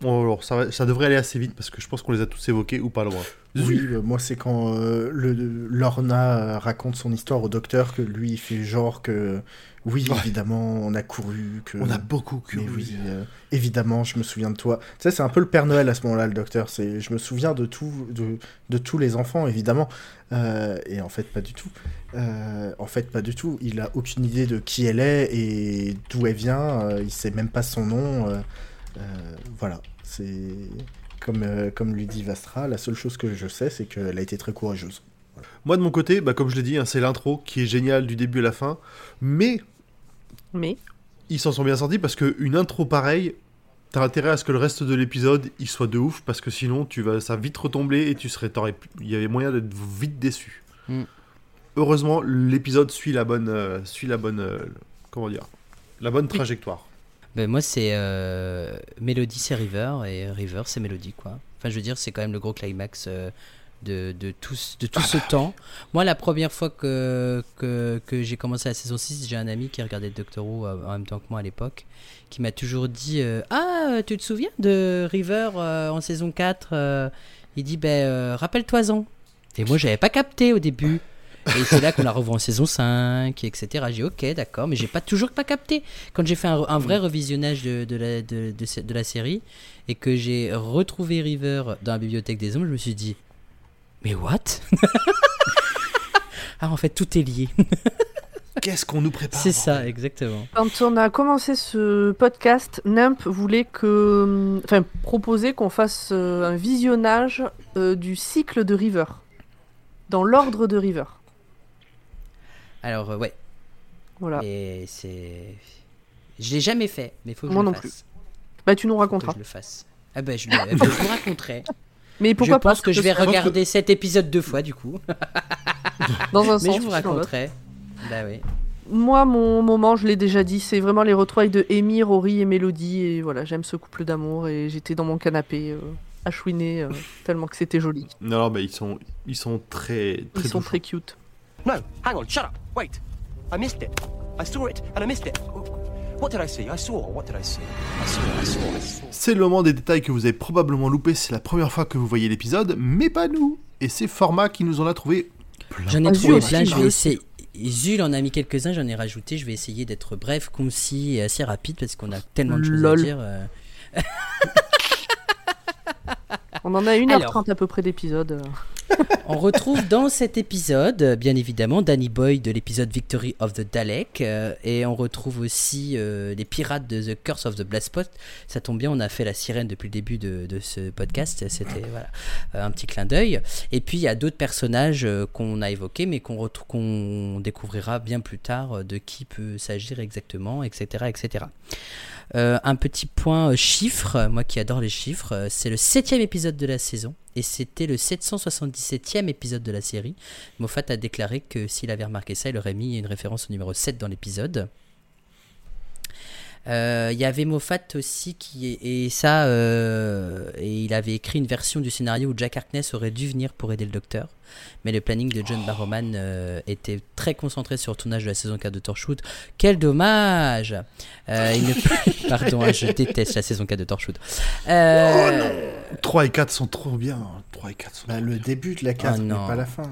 Bon, alors, ça, ça devrait aller assez vite parce que je pense qu'on les a tous évoqués ou pas loin. Oui, euh, moi c'est quand euh, le, Lorna euh, raconte son histoire au docteur que lui il fait genre que oui Ouais. évidemment on a couru que On a beaucoup mais cru. oui euh, évidemment je me souviens de toi. Tu sais c'est un peu le Père Noël à ce moment-là le docteur c'est je me souviens de tout de, de tous les enfants évidemment Euh, et en fait pas du tout. Euh, en fait pas du tout. Il a aucune idée de qui elle est et d'où elle vient. euh, il sait même pas son nom. Euh, voilà c'est comme, euh, comme lui dit Vastra, la seule chose que je sais, c'est qu'elle a été très courageuse. Moi de mon côté, bah, comme je l'ai dit, hein, c'est l'intro qui est géniale du début à la fin. Mais Mais ils s'en sont bien sortis parce qu'une intro pareille, t'as intérêt à ce que le reste de l'épisode il soit de ouf parce que sinon tu vas ça va vite retomber et tu serais il y avait moyen d'être vite déçu. Mm. Heureusement, l'épisode suit la bonne euh, suit la bonne euh, comment dire la bonne trajectoire. Ben, moi, c'est euh, Mélodie, c'est River, et River, c'est Mélodie, quoi. Enfin, je veux dire, c'est quand même le gros climax euh, de, de tout, ce- de tout ce temps. Moi, la première fois que, que, que j'ai commencé la saison 6, j'ai un ami qui regardait Doctor Who euh, en même temps que moi à l'époque, qui m'a toujours dit euh, Ah, tu te souviens de River en saison 4 euh? Il dit Ben, rappelle-toi-en. Et moi, j'avais pas capté au début. Et c'est là qu'on l'a revu en saison 5, etc. J'ai dit, ok, d'accord, mais j'ai pas toujours pas capté. Quand j'ai fait un, un vrai revisionnage de, de, la, de, de ce- de la série et que j'ai retrouvé River dans la bibliothèque des hommes, je me suis dit, mais what? Ah, en fait, tout est lié. Qu'est-ce qu'on nous prépare C'est ça, exactement. Quand on a commencé ce podcast, Nimp voulait que, enfin, proposer qu'on fasse euh, un visionnage euh, du cycle de River, dans l'ordre de River. Alors, euh, ouais. Voilà. Et c'est. Je l'ai jamais fait, mais il faut que Moi je non le plus. fasse. Bah, tu nous Faut que raconteras. je le fasse. Ah ben, je, le- eh ben, je vous raconterai. Mais pourquoi je pense pas que je vais regarder cet épisode deux fois, du coup. dans un Mais sens je vous raconterai. Bah oui. Moi, mon moment, je l'ai déjà dit, c'est vraiment les retrouvailles de Amy, Rory et Mélodie. Et voilà, j'aime ce couple d'amour. Et j'étais dans mon canapé euh, à chouiner euh, tellement que c'était joli. Non, non, bah, ils sont, ils sont très, très Ils sont très cute. No, hang on, shut up. Wait. I missed it. I saw it and I missed it. What did I see? I saw. What did I see? I saw, I saw, I saw. C'est le moment des détails que vous avez probablement loupé, c'est la première fois que vous voyez l'épisode, mais pas nous. Et c'est Format qui nous en a trouvé plein. J'en ai Ah, trouvé plein, je Zul vais essayer. Zul en a mis quelques-uns, j'en ai rajouté. Je vais essayer d'être bref, concis et assez rapide parce qu'on a tellement de choses Lol. à dire. On en a 1h30 Alors. à peu près d'épisodes. On retrouve dans cet épisode, bien évidemment, Danny Boy de l'épisode Victory of the Dalek. euh, et on retrouve aussi euh, les pirates de The Curse of the Blast Spot. Ça tombe bien, on a fait la sirène depuis le début de, de ce podcast. C'était voilà, euh, un petit clin d'œil. Et puis il y a d'autres personnages qu'on a évoqués, mais qu'on découvrira bien plus tard de qui peut s'agir exactement, etc. etc. Euh, un petit point euh, chiffre, moi qui adore les chiffres, euh, c'est le septième épisode de la saison et c'était le 777e épisode de la série. Moffat a déclaré que s'il avait remarqué ça, il aurait mis une référence au numéro 7 dans l'épisode. Euh, Il y avait Moffat aussi qui et ça euh, et il avait écrit une version du scénario où Jack Harkness aurait dû venir pour aider le docteur mais le planning de John Barrowman euh, était très concentré sur le tournage de la saison 4 de Torchwood quel dommage Euh, il ne- pardon hein, je déteste la saison 4 de Torchwood Euh, 3 et 4 sont trop bien. 3 et 4 sont Bah, le bien. début de la 4, mais non. pas la fin.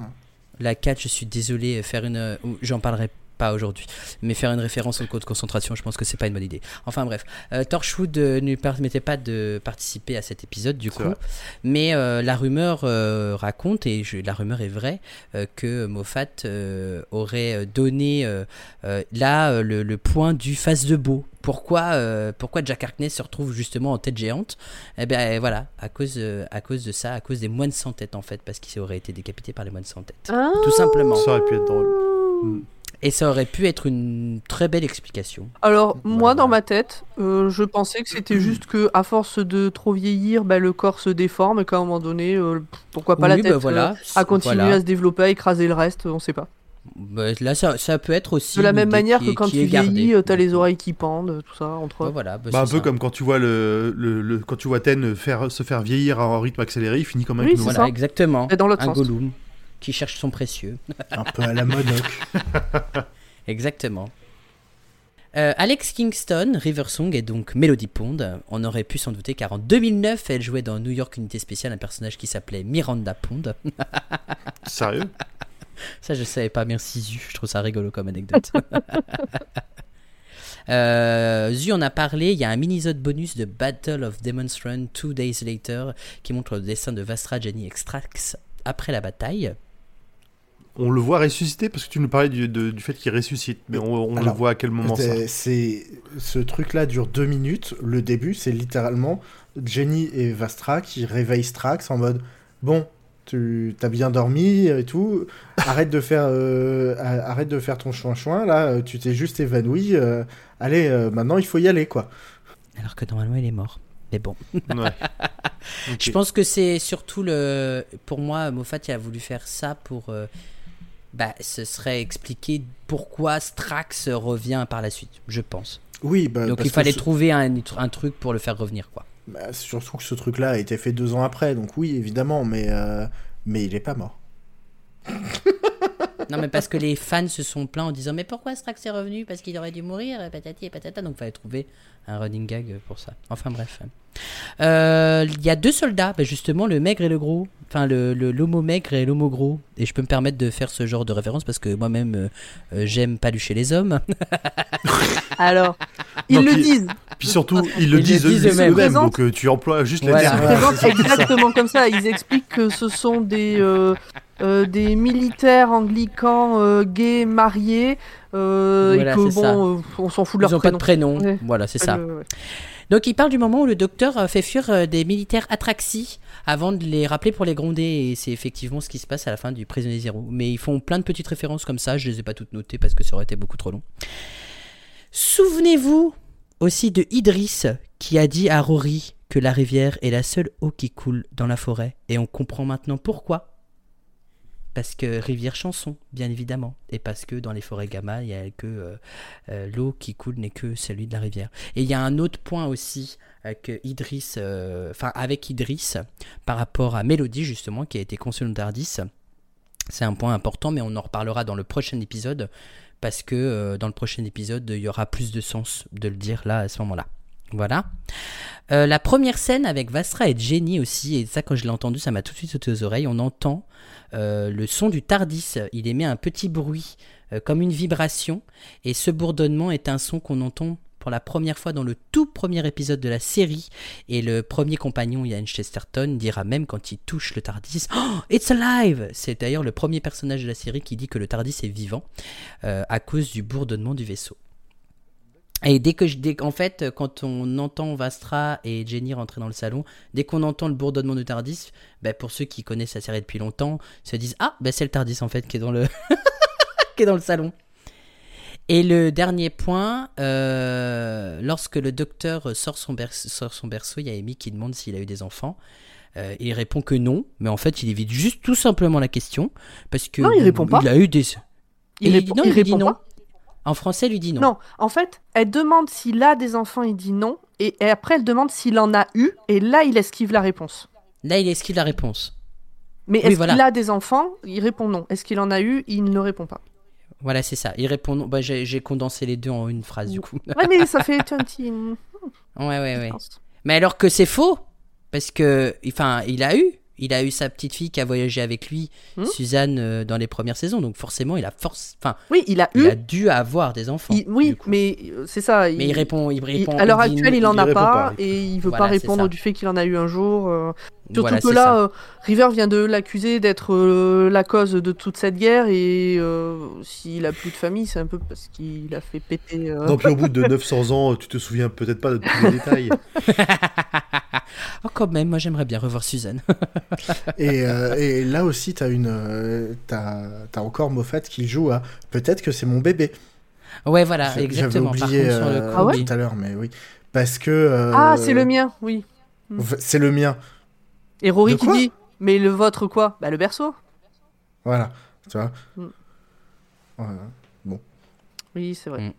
La 4, je suis désolé, faire une. J'en parlerai pas aujourd'hui, mais faire une référence au code de concentration, je pense que c'est pas une bonne idée. Enfin bref, euh, Torchwood euh, ne lui permettait pas de participer à cet épisode du coup, vrai. mais euh, la rumeur euh, raconte, et je- la rumeur est vraie, euh, que Moffat euh, aurait donné euh, euh, là le, le point du face de beau. Pourquoi, euh, pourquoi Jack Harkness se retrouve justement en tête géante? Eh bien voilà, à cause, euh, à cause de ça, à cause des moines sans tête en fait, parce qu'il aurait été décapité par les moines sans tête. Ah. Tout simplement. Ça aurait pu être drôle. Et ça aurait pu être une très belle explication. Alors, Voilà, moi, dans ma tête, euh, je pensais que c'était juste que, à force de trop vieillir, bah, le corps se déforme et qu'à un moment donné, euh, pourquoi pas la Oui, tête bah voilà, euh, a continué voilà. à se développer, à écraser le reste, on sait pas. Bah, là, ça, ça peut être aussi. De la même manière que est- quand tu vieillis, t'as les oreilles qui pendent, tout ça, entre voilà, bah, Bah, un peu ça. comme quand tu vois le, le, le- quand tu vois Ten faire, se faire vieillir à un rythme accéléré, il finit comme un Oui, Voilà, exactement. Et dans l'autre un sens. Gollum qui cherche son précieux. Un peu à la monocle. Exactement. Euh, Alex Kingston, River Song est donc Melody Pond. On aurait pu s'en douter car en 2009, elle jouait dans New York Unité Spéciale un personnage qui s'appelait Miranda Pond. Sérieux? Ça, je savais pas. Merci Zu. Je trouve ça rigolo comme anecdote. euh, Zu en a parlé. Il y a un mini-zode bonus de Battle of Demon's Run Two Days Later qui montre le dessin de Vastra, Jenny et Strax après la bataille. On le voit ressusciter parce que tu nous parlais du, de- du fait qu'il ressuscite, mais on, on le Alors, voit à quel moment ça C'est- ce truc-là dure deux minutes. Le début, c'est littéralement Jenny et Vastra qui réveillent Strax en mode bon, tu as bien dormi et tout. Arrête de faire, euh, arrête de faire ton chouin chouin là. euh, Tu t'es juste évanoui. euh, allez, euh, maintenant il faut y aller quoi. Alors que normalement, il est mort. Mais bon. Ouais. Je pense que c'est surtout le. Pour moi, Moffat il a voulu faire ça pour. Bah, ce serait expliquer pourquoi Strax revient par la suite, je pense. Oui, bah, Donc parce il fallait que ce- trouver un, un truc pour le faire revenir, quoi. bah, surtout que ce truc-là a été fait deux ans après, donc oui, évidemment, mais euh, mais il est pas mort. Non, mais parce que les fans se sont plaints en disant Mais pourquoi Strax est revenu? Parce qu'il aurait dû mourir, et patati et patata. Donc, il fallait trouver un running gag pour ça. Enfin, bref. Euh, Il y a deux soldats, bah, justement, le maigre et le gros. Enfin, le le- l'homo maigre et l'homo gros. Et je peux me permettre de faire ce genre de référence parce que moi-même, euh, euh, j'aime palucher les hommes. Alors, ils Non, le puis- disent. Puis surtout, ils le Ils le disent, disent eux- eux-mêmes. donc euh, tu emploies juste les Voilà. termes. Ils présentent exactement comme ça. Ils expliquent que ce sont des, euh, des militaires anglicans euh, gays mariés euh, Voilà, et que bon, on s'en fout de Ils leur n'ont pas de prénom. prénom. Ouais. Voilà, c'est ça. Ouais. Donc il parle du moment où le docteur fait fuir des militaires atraxis avant de les rappeler pour les gronder et c'est effectivement ce qui se passe à la fin du prisonnier zéro. Mais ils font plein de petites références comme ça, je les ai pas toutes notées parce que ça aurait été beaucoup trop long. Souvenez-vous aussi de Idriss qui a dit à Rory que la rivière est la seule eau qui coule dans la forêt et on comprend maintenant pourquoi. Parce que rivière chanson, bien évidemment, et parce que dans les forêts gamma, il y a que euh, euh, l'eau qui coule n'est que celui de la rivière. Et il y a un autre point aussi avec Idriss, euh, enfin avec Idriss, par rapport à Mélodie justement, qui a été conçue dans Tardis. C'est un point important, mais on en reparlera dans le prochain épisode, parce que euh, dans le prochain épisode, il y aura plus de sens de le dire là, à ce moment-là. Voilà. Euh, la première scène avec Vastra et Jenny aussi, et ça quand je l'ai entendu, ça m'a tout de suite sauté aux oreilles. On entend euh, le son du Tardis, il émet un petit bruit euh, comme une vibration, et ce bourdonnement est un son qu'on entend pour la première fois dans le tout premier épisode de la série, et le premier compagnon, Ian Chesterton, dira même quand il touche le Tardis, oh, It's alive! C'est d'ailleurs le premier personnage de la série qui dit que le Tardis est vivant, euh, à cause du bourdonnement du vaisseau. Et dès que je, dès, en fait, quand on entend Vastra et Jenny rentrer dans le salon, dès qu'on entend le bourdonnement du Tardis, ben, pour ceux qui connaissent la série depuis longtemps, se disent ah ben c'est le Tardis en fait qui est dans le qui est dans le salon. Et le dernier point, euh, lorsque le docteur sort son, berce- sort son berceau, il y a Amy qui demande s'il a eu des enfants. Euh, il répond que non, mais en fait il évite juste tout simplement la question parce que Non, il répond pas. Il a eu des. Il Et répond- non, il il dit répond non. pas. En français, lui dit non. Non, en fait, elle demande s'il a des enfants, il dit non. Et, après, elle demande s'il en a eu. Et là, il esquive la réponse. Là, il esquive la réponse. Mais Oui, est-ce voilà. qu'il a des enfants? Il répond non. Est-ce qu'il en a eu? Il ne répond pas. Voilà, c'est ça. Il répond non. Bah, j'ai j'ai condensé les deux en une phrase du coup. Ouais, mais ça fait un petit. ouais, ouais, ouais. Mais alors que c'est faux, parce que, enfin, il a eu, il a eu sa petite fille qui a voyagé avec lui, Hmm. Suzanne, euh, dans les premières saisons. Donc forcément, il a force, enfin, Oui, il a il eu. a dû avoir des enfants. il- oui, mais euh, c'est ça. mais il répond, il il- répond. à l'heure actuelle, il en a pas, pas. et il veut Voilà, pas répondre du fait qu'il en a eu un jour. euh. Surtout Voilà, que là, euh, River vient de l'accuser d'être euh, la cause de toute cette guerre, et euh, s'il a plus de famille, c'est un peu parce qu'il a fait péter. euh, Non, puis au bout de 900 ans, tu te souviens peut-être pas de tous les détails. Oh, quand même, moi j'aimerais bien revoir Suzanne. Et, euh, et là aussi, t'as une, euh, t'as, t'as encore Moffat qui joue à peut-être que c'est mon bébé. ouais, voilà, J'avais exactement. Par oublié contre, sur le euh, coup, Ah ouais oui. tout à l'heure, mais oui, parce que euh, Ah, c'est le mien, oui. C'est le mien. Et Rory qui dit Mais le vôtre quoi? Bah le berceau. Voilà, tu vois. Mm. Voilà. Oui, c'est vrai. Mm.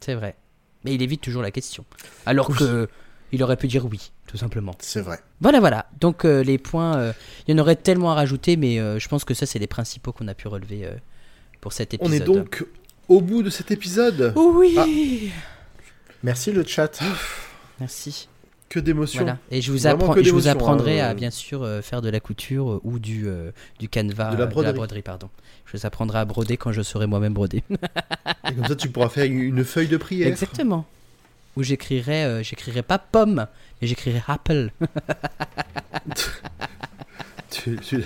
C'est vrai. Mais il évite toujours la question. Alors que il aurait pu dire oui, tout simplement. C'est vrai. Voilà, voilà. Donc euh, les points, euh, il y en aurait tellement à rajouter, mais euh, je pense que ça, c'est les principaux qu'on a pu relever euh, pour cet On épisode. est donc au bout de cet épisode. Oh oui Ah. Merci le chat. Merci. Que d'émotions. Voilà. Et je vous, apprends, je apprendrai hein, à euh. bien sûr euh, faire de la couture euh, ou du, euh, du canevas, De la broderie. pardon. Je vous apprendrai à broder quand je saurai moi-même broder. Et comme ça, tu pourras faire une feuille de prière. Exactement. Où j'écrirai, euh, j'écrirai pas pomme, mais j'écrirai apple. Tu, tu-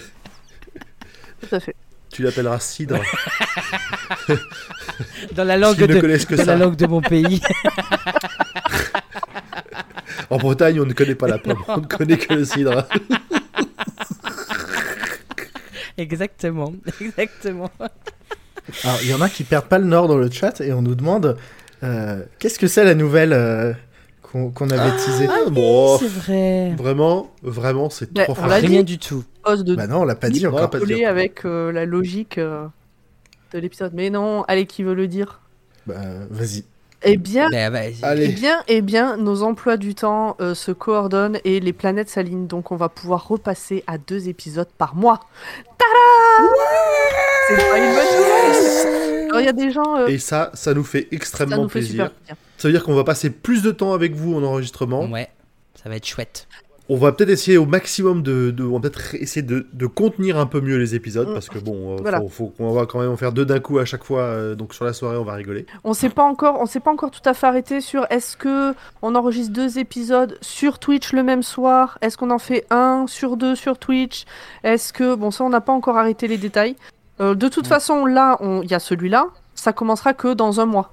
Tout à fait. Tu l'appelleras cidre. Dans la langue de, connaissent que dans ça. la langue de mon pays. En Bretagne, on ne connaît pas la pomme, on ne connaît que le cidre. exactement, exactement. Alors, il y en a qui perdent pas le nord dans le chat et on nous demande euh, qu'est-ce que c'est la nouvelle euh, qu'on qu'on avait teasée. Ah, bon, C'est vrai. vraiment, vraiment, c'est Bah, trop on fort. l'a Rien dit. du tout. De Bah non, on l'a pas dit encore. pas dit. avec euh, la logique euh, de l'épisode. Mais non, allez, qui veut le dire? Bah, vas-y. Eh bien, Bah, eh bien, eh bien, nos emplois du temps euh, se coordonnent et les planètes s'alignent, donc on va pouvoir repasser à deux épisodes par mois. Tada C'est pas une bonne nouvelle Alors il y a des gens, euh, Et ça, ça nous fait ça extrêmement nous fait plaisir. super plaisir. Ça veut dire qu'on va passer plus de temps avec vous en enregistrement. Ouais, ça va être chouette. On va peut-être essayer au maximum de, de- on va peut-être essayer de, de contenir un peu mieux les épisodes Mm. parce que bon, euh, Voilà. faut, faut qu'on va quand même en faire deux d'un coup à chaque fois. euh, donc sur la soirée, on va rigoler. On sait pas encore, on s'est pas encore tout à fait arrêté sur est-ce que on enregistre deux épisodes sur Twitch le même soir, est-ce qu'on en fait un sur deux sur Twitch, est-ce que bon ça on n'a pas encore arrêté les détails. Euh, de toute façon là on- il y a celui-là, ça commencera que dans un mois,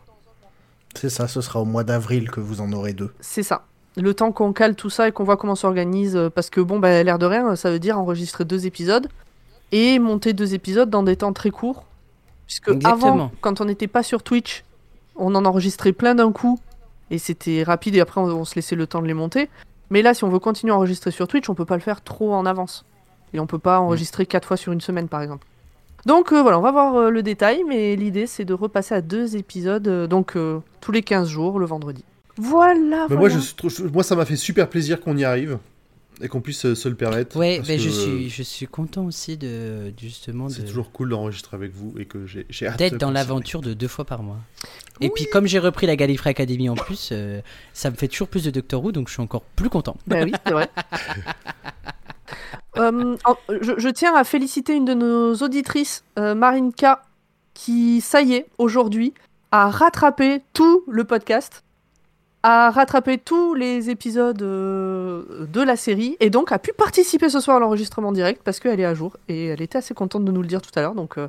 c'est ça, ce sera au mois d'avril que vous en aurez deux. c'est ça. Le temps qu'on cale tout ça et qu'on voit comment on s'organise, euh, parce que bon bah l'air de rien, ça veut dire enregistrer deux épisodes et monter deux épisodes dans des temps très courts, puisque Exactement. avant quand on n'était pas sur Twitch, on en enregistrait plein d'un coup et c'était rapide et après on, on se laissait le temps de les monter. Mais là, si on veut continuer à enregistrer sur Twitch, on peut pas le faire trop en avance. Et on peut pas enregistrer quatre fois sur une semaine, par exemple. Donc euh, voilà, on va voir euh, le détail, mais l'idée c'est de repasser à deux épisodes, euh, donc euh, tous les 15 jours, le vendredi. Voilà, Mais moi, je, ça m'a fait super plaisir qu'on y arrive et qu'on puisse euh, se le permettre. Parce mais que, je euh, suis, je suis content aussi de justement C'est de- toujours cool d'enregistrer avec vous et que j'ai hâte d'être dans l'aventure de deux fois par mois. Et puis comme j'ai repris la Gallifrey Academy en plus, euh, ça me fait toujours plus de Doctor Who, donc je suis encore plus content. Bah oui, c'est vrai. Euh, je, je tiens à féliciter une de nos auditrices, euh, Marinka, qui, ça y est, aujourd'hui, a rattrapé tout le podcast, a rattrapé tous les épisodes euh, de la série, et donc a pu participer ce soir à l'enregistrement direct parce qu'elle est à jour, et elle était assez contente de nous le dire tout à l'heure, donc euh,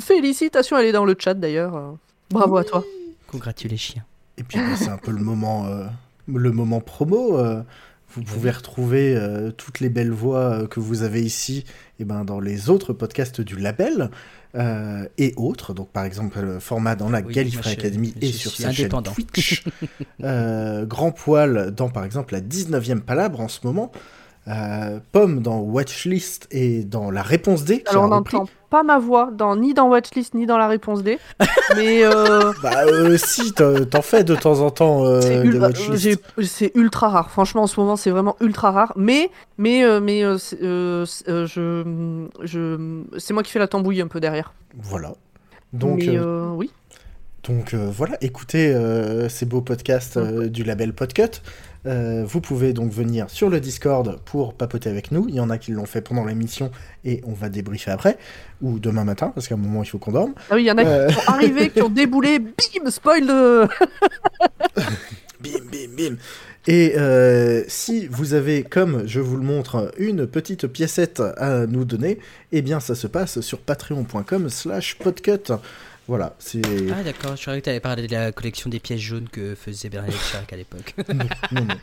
félicitations, elle est dans le chat d'ailleurs. euh, bravo à toi. Congratulations. Et puis bah, c'est un peu le moment, euh, le moment promo. Vous pouvez retrouver euh, toutes les belles voix euh, que vous avez ici et ben, dans les autres podcasts du label euh, et autres. Donc par exemple le format dans la Oui, Gallifrey Academy et sur sa chaîne. Twitch. Euh, Grand Poil dans par exemple la 19e Palabre en ce moment. Euh, Pomme dans Watchlist et dans la réponse D. Alors on n'entend pas ma voix dans, ni dans Watchlist ni dans la réponse D, mais... euh, Bah euh, si, t'en fais de temps en temps C'est ultra rare. Franchement, en ce moment, c'est vraiment ultra rare. Mais, mais, mais, c'est- c'est- je, je, c'est moi qui fais la tambouille un peu derrière. Voilà. Donc, mais, oui. Donc voilà, écoutez ces beaux podcasts euh, du label Podcut. Euh, vous pouvez donc venir sur le Discord pour papoter avec nous. Il y en a qui l'ont fait pendant l'émission et on va débriefer après. Ou demain matin, parce qu'à un moment il faut qu'on dorme. Ah oui, il y en a euh. qui sont arrivés, qui ont déboulé. Bim, spoil de. Bim, bim, bim. Et euh, si vous avez, comme je vous le montre, une petite piécette à nous donner, eh bien ça se passe sur patreon.com slash podcut. Voilà, c'est... Ah d'accord, je croyais que tu avais parlé de la collection des pièces jaunes que faisait Bernadette Chirac à l'époque. Non, non, non.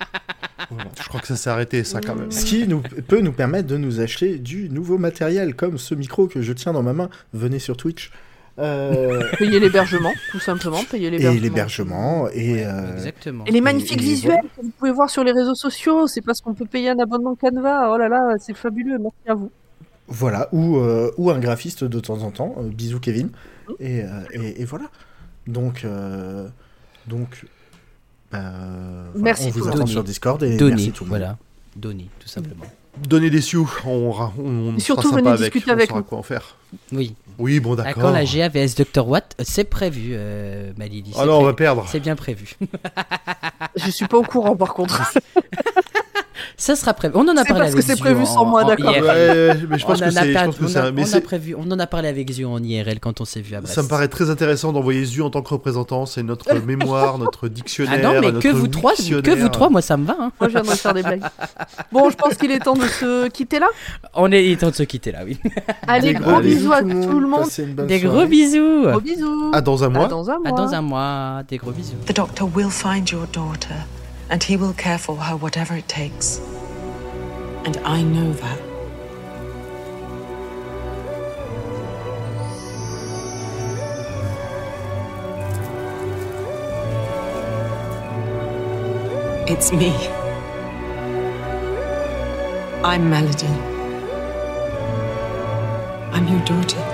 Voilà. Je crois que ça s'est arrêté, ça, quand même. Ce qui nous, peut nous permettre de nous acheter du nouveau matériel, comme ce micro que je tiens dans ma main. Venez sur Twitch. Euh, Payer l'hébergement, tout simplement. Payer et l'hébergement. l'hébergement. Et, euh, Exactement. Et les magnifiques et visuels voilà. que vous pouvez voir sur les réseaux sociaux, c'est parce qu'on peut payer un abonnement Canva. Oh là là, c'est fabuleux. Merci à vous. voilà, ou, euh, ou un graphiste de temps en temps. Euh, bisous Kevin. Et, euh, et, et voilà. Donc, euh, donc voilà, Merci on vous attend sur Discord et Donner, merci tout le monde. voilà. Donner, tout simplement. Donner des sioux, on, on, on Et surtout, sera venez sympa avec, discuter on avec saura quoi en faire. Oui. Oui, bon, À d'accord. quand la GAVS Dr Watt C'est prévu, euh, Malili. Ah c'est non, on va perdre. C'est bien prévu. Je suis pas au courant par contre. Ça sera prévu. On en a parlé parce que avec c'est prévu en- sans moi, d'accord. Ouais, mais je On pense que c'est. Pense que on c'est on a c'est- prévu, on en a parlé avec Ziu en IRL quand on s'est vu à Brest. Ça me paraît très intéressant d'envoyer Zu en tant que représentant. C'est notre mémoire, notre Ah dictionnaire. non, mais notre que vous trois, que vous trois, moi ça me va. hein. Moi, je viendrai faire des blagues. Bon, je pense qu'il est temps de se quitter là. On est il est temps de se quitter là, oui. Allez, Des gros Allez, bisous à tout le monde. Des gros bisous. Gros bisous. À dans un mois. À dans un mois. À dans un mois. Des gros bisous. The doctor will find your daughter, and he will care for her whatever it takes. And I know that. It's me. I'm Melody. I'm your daughter.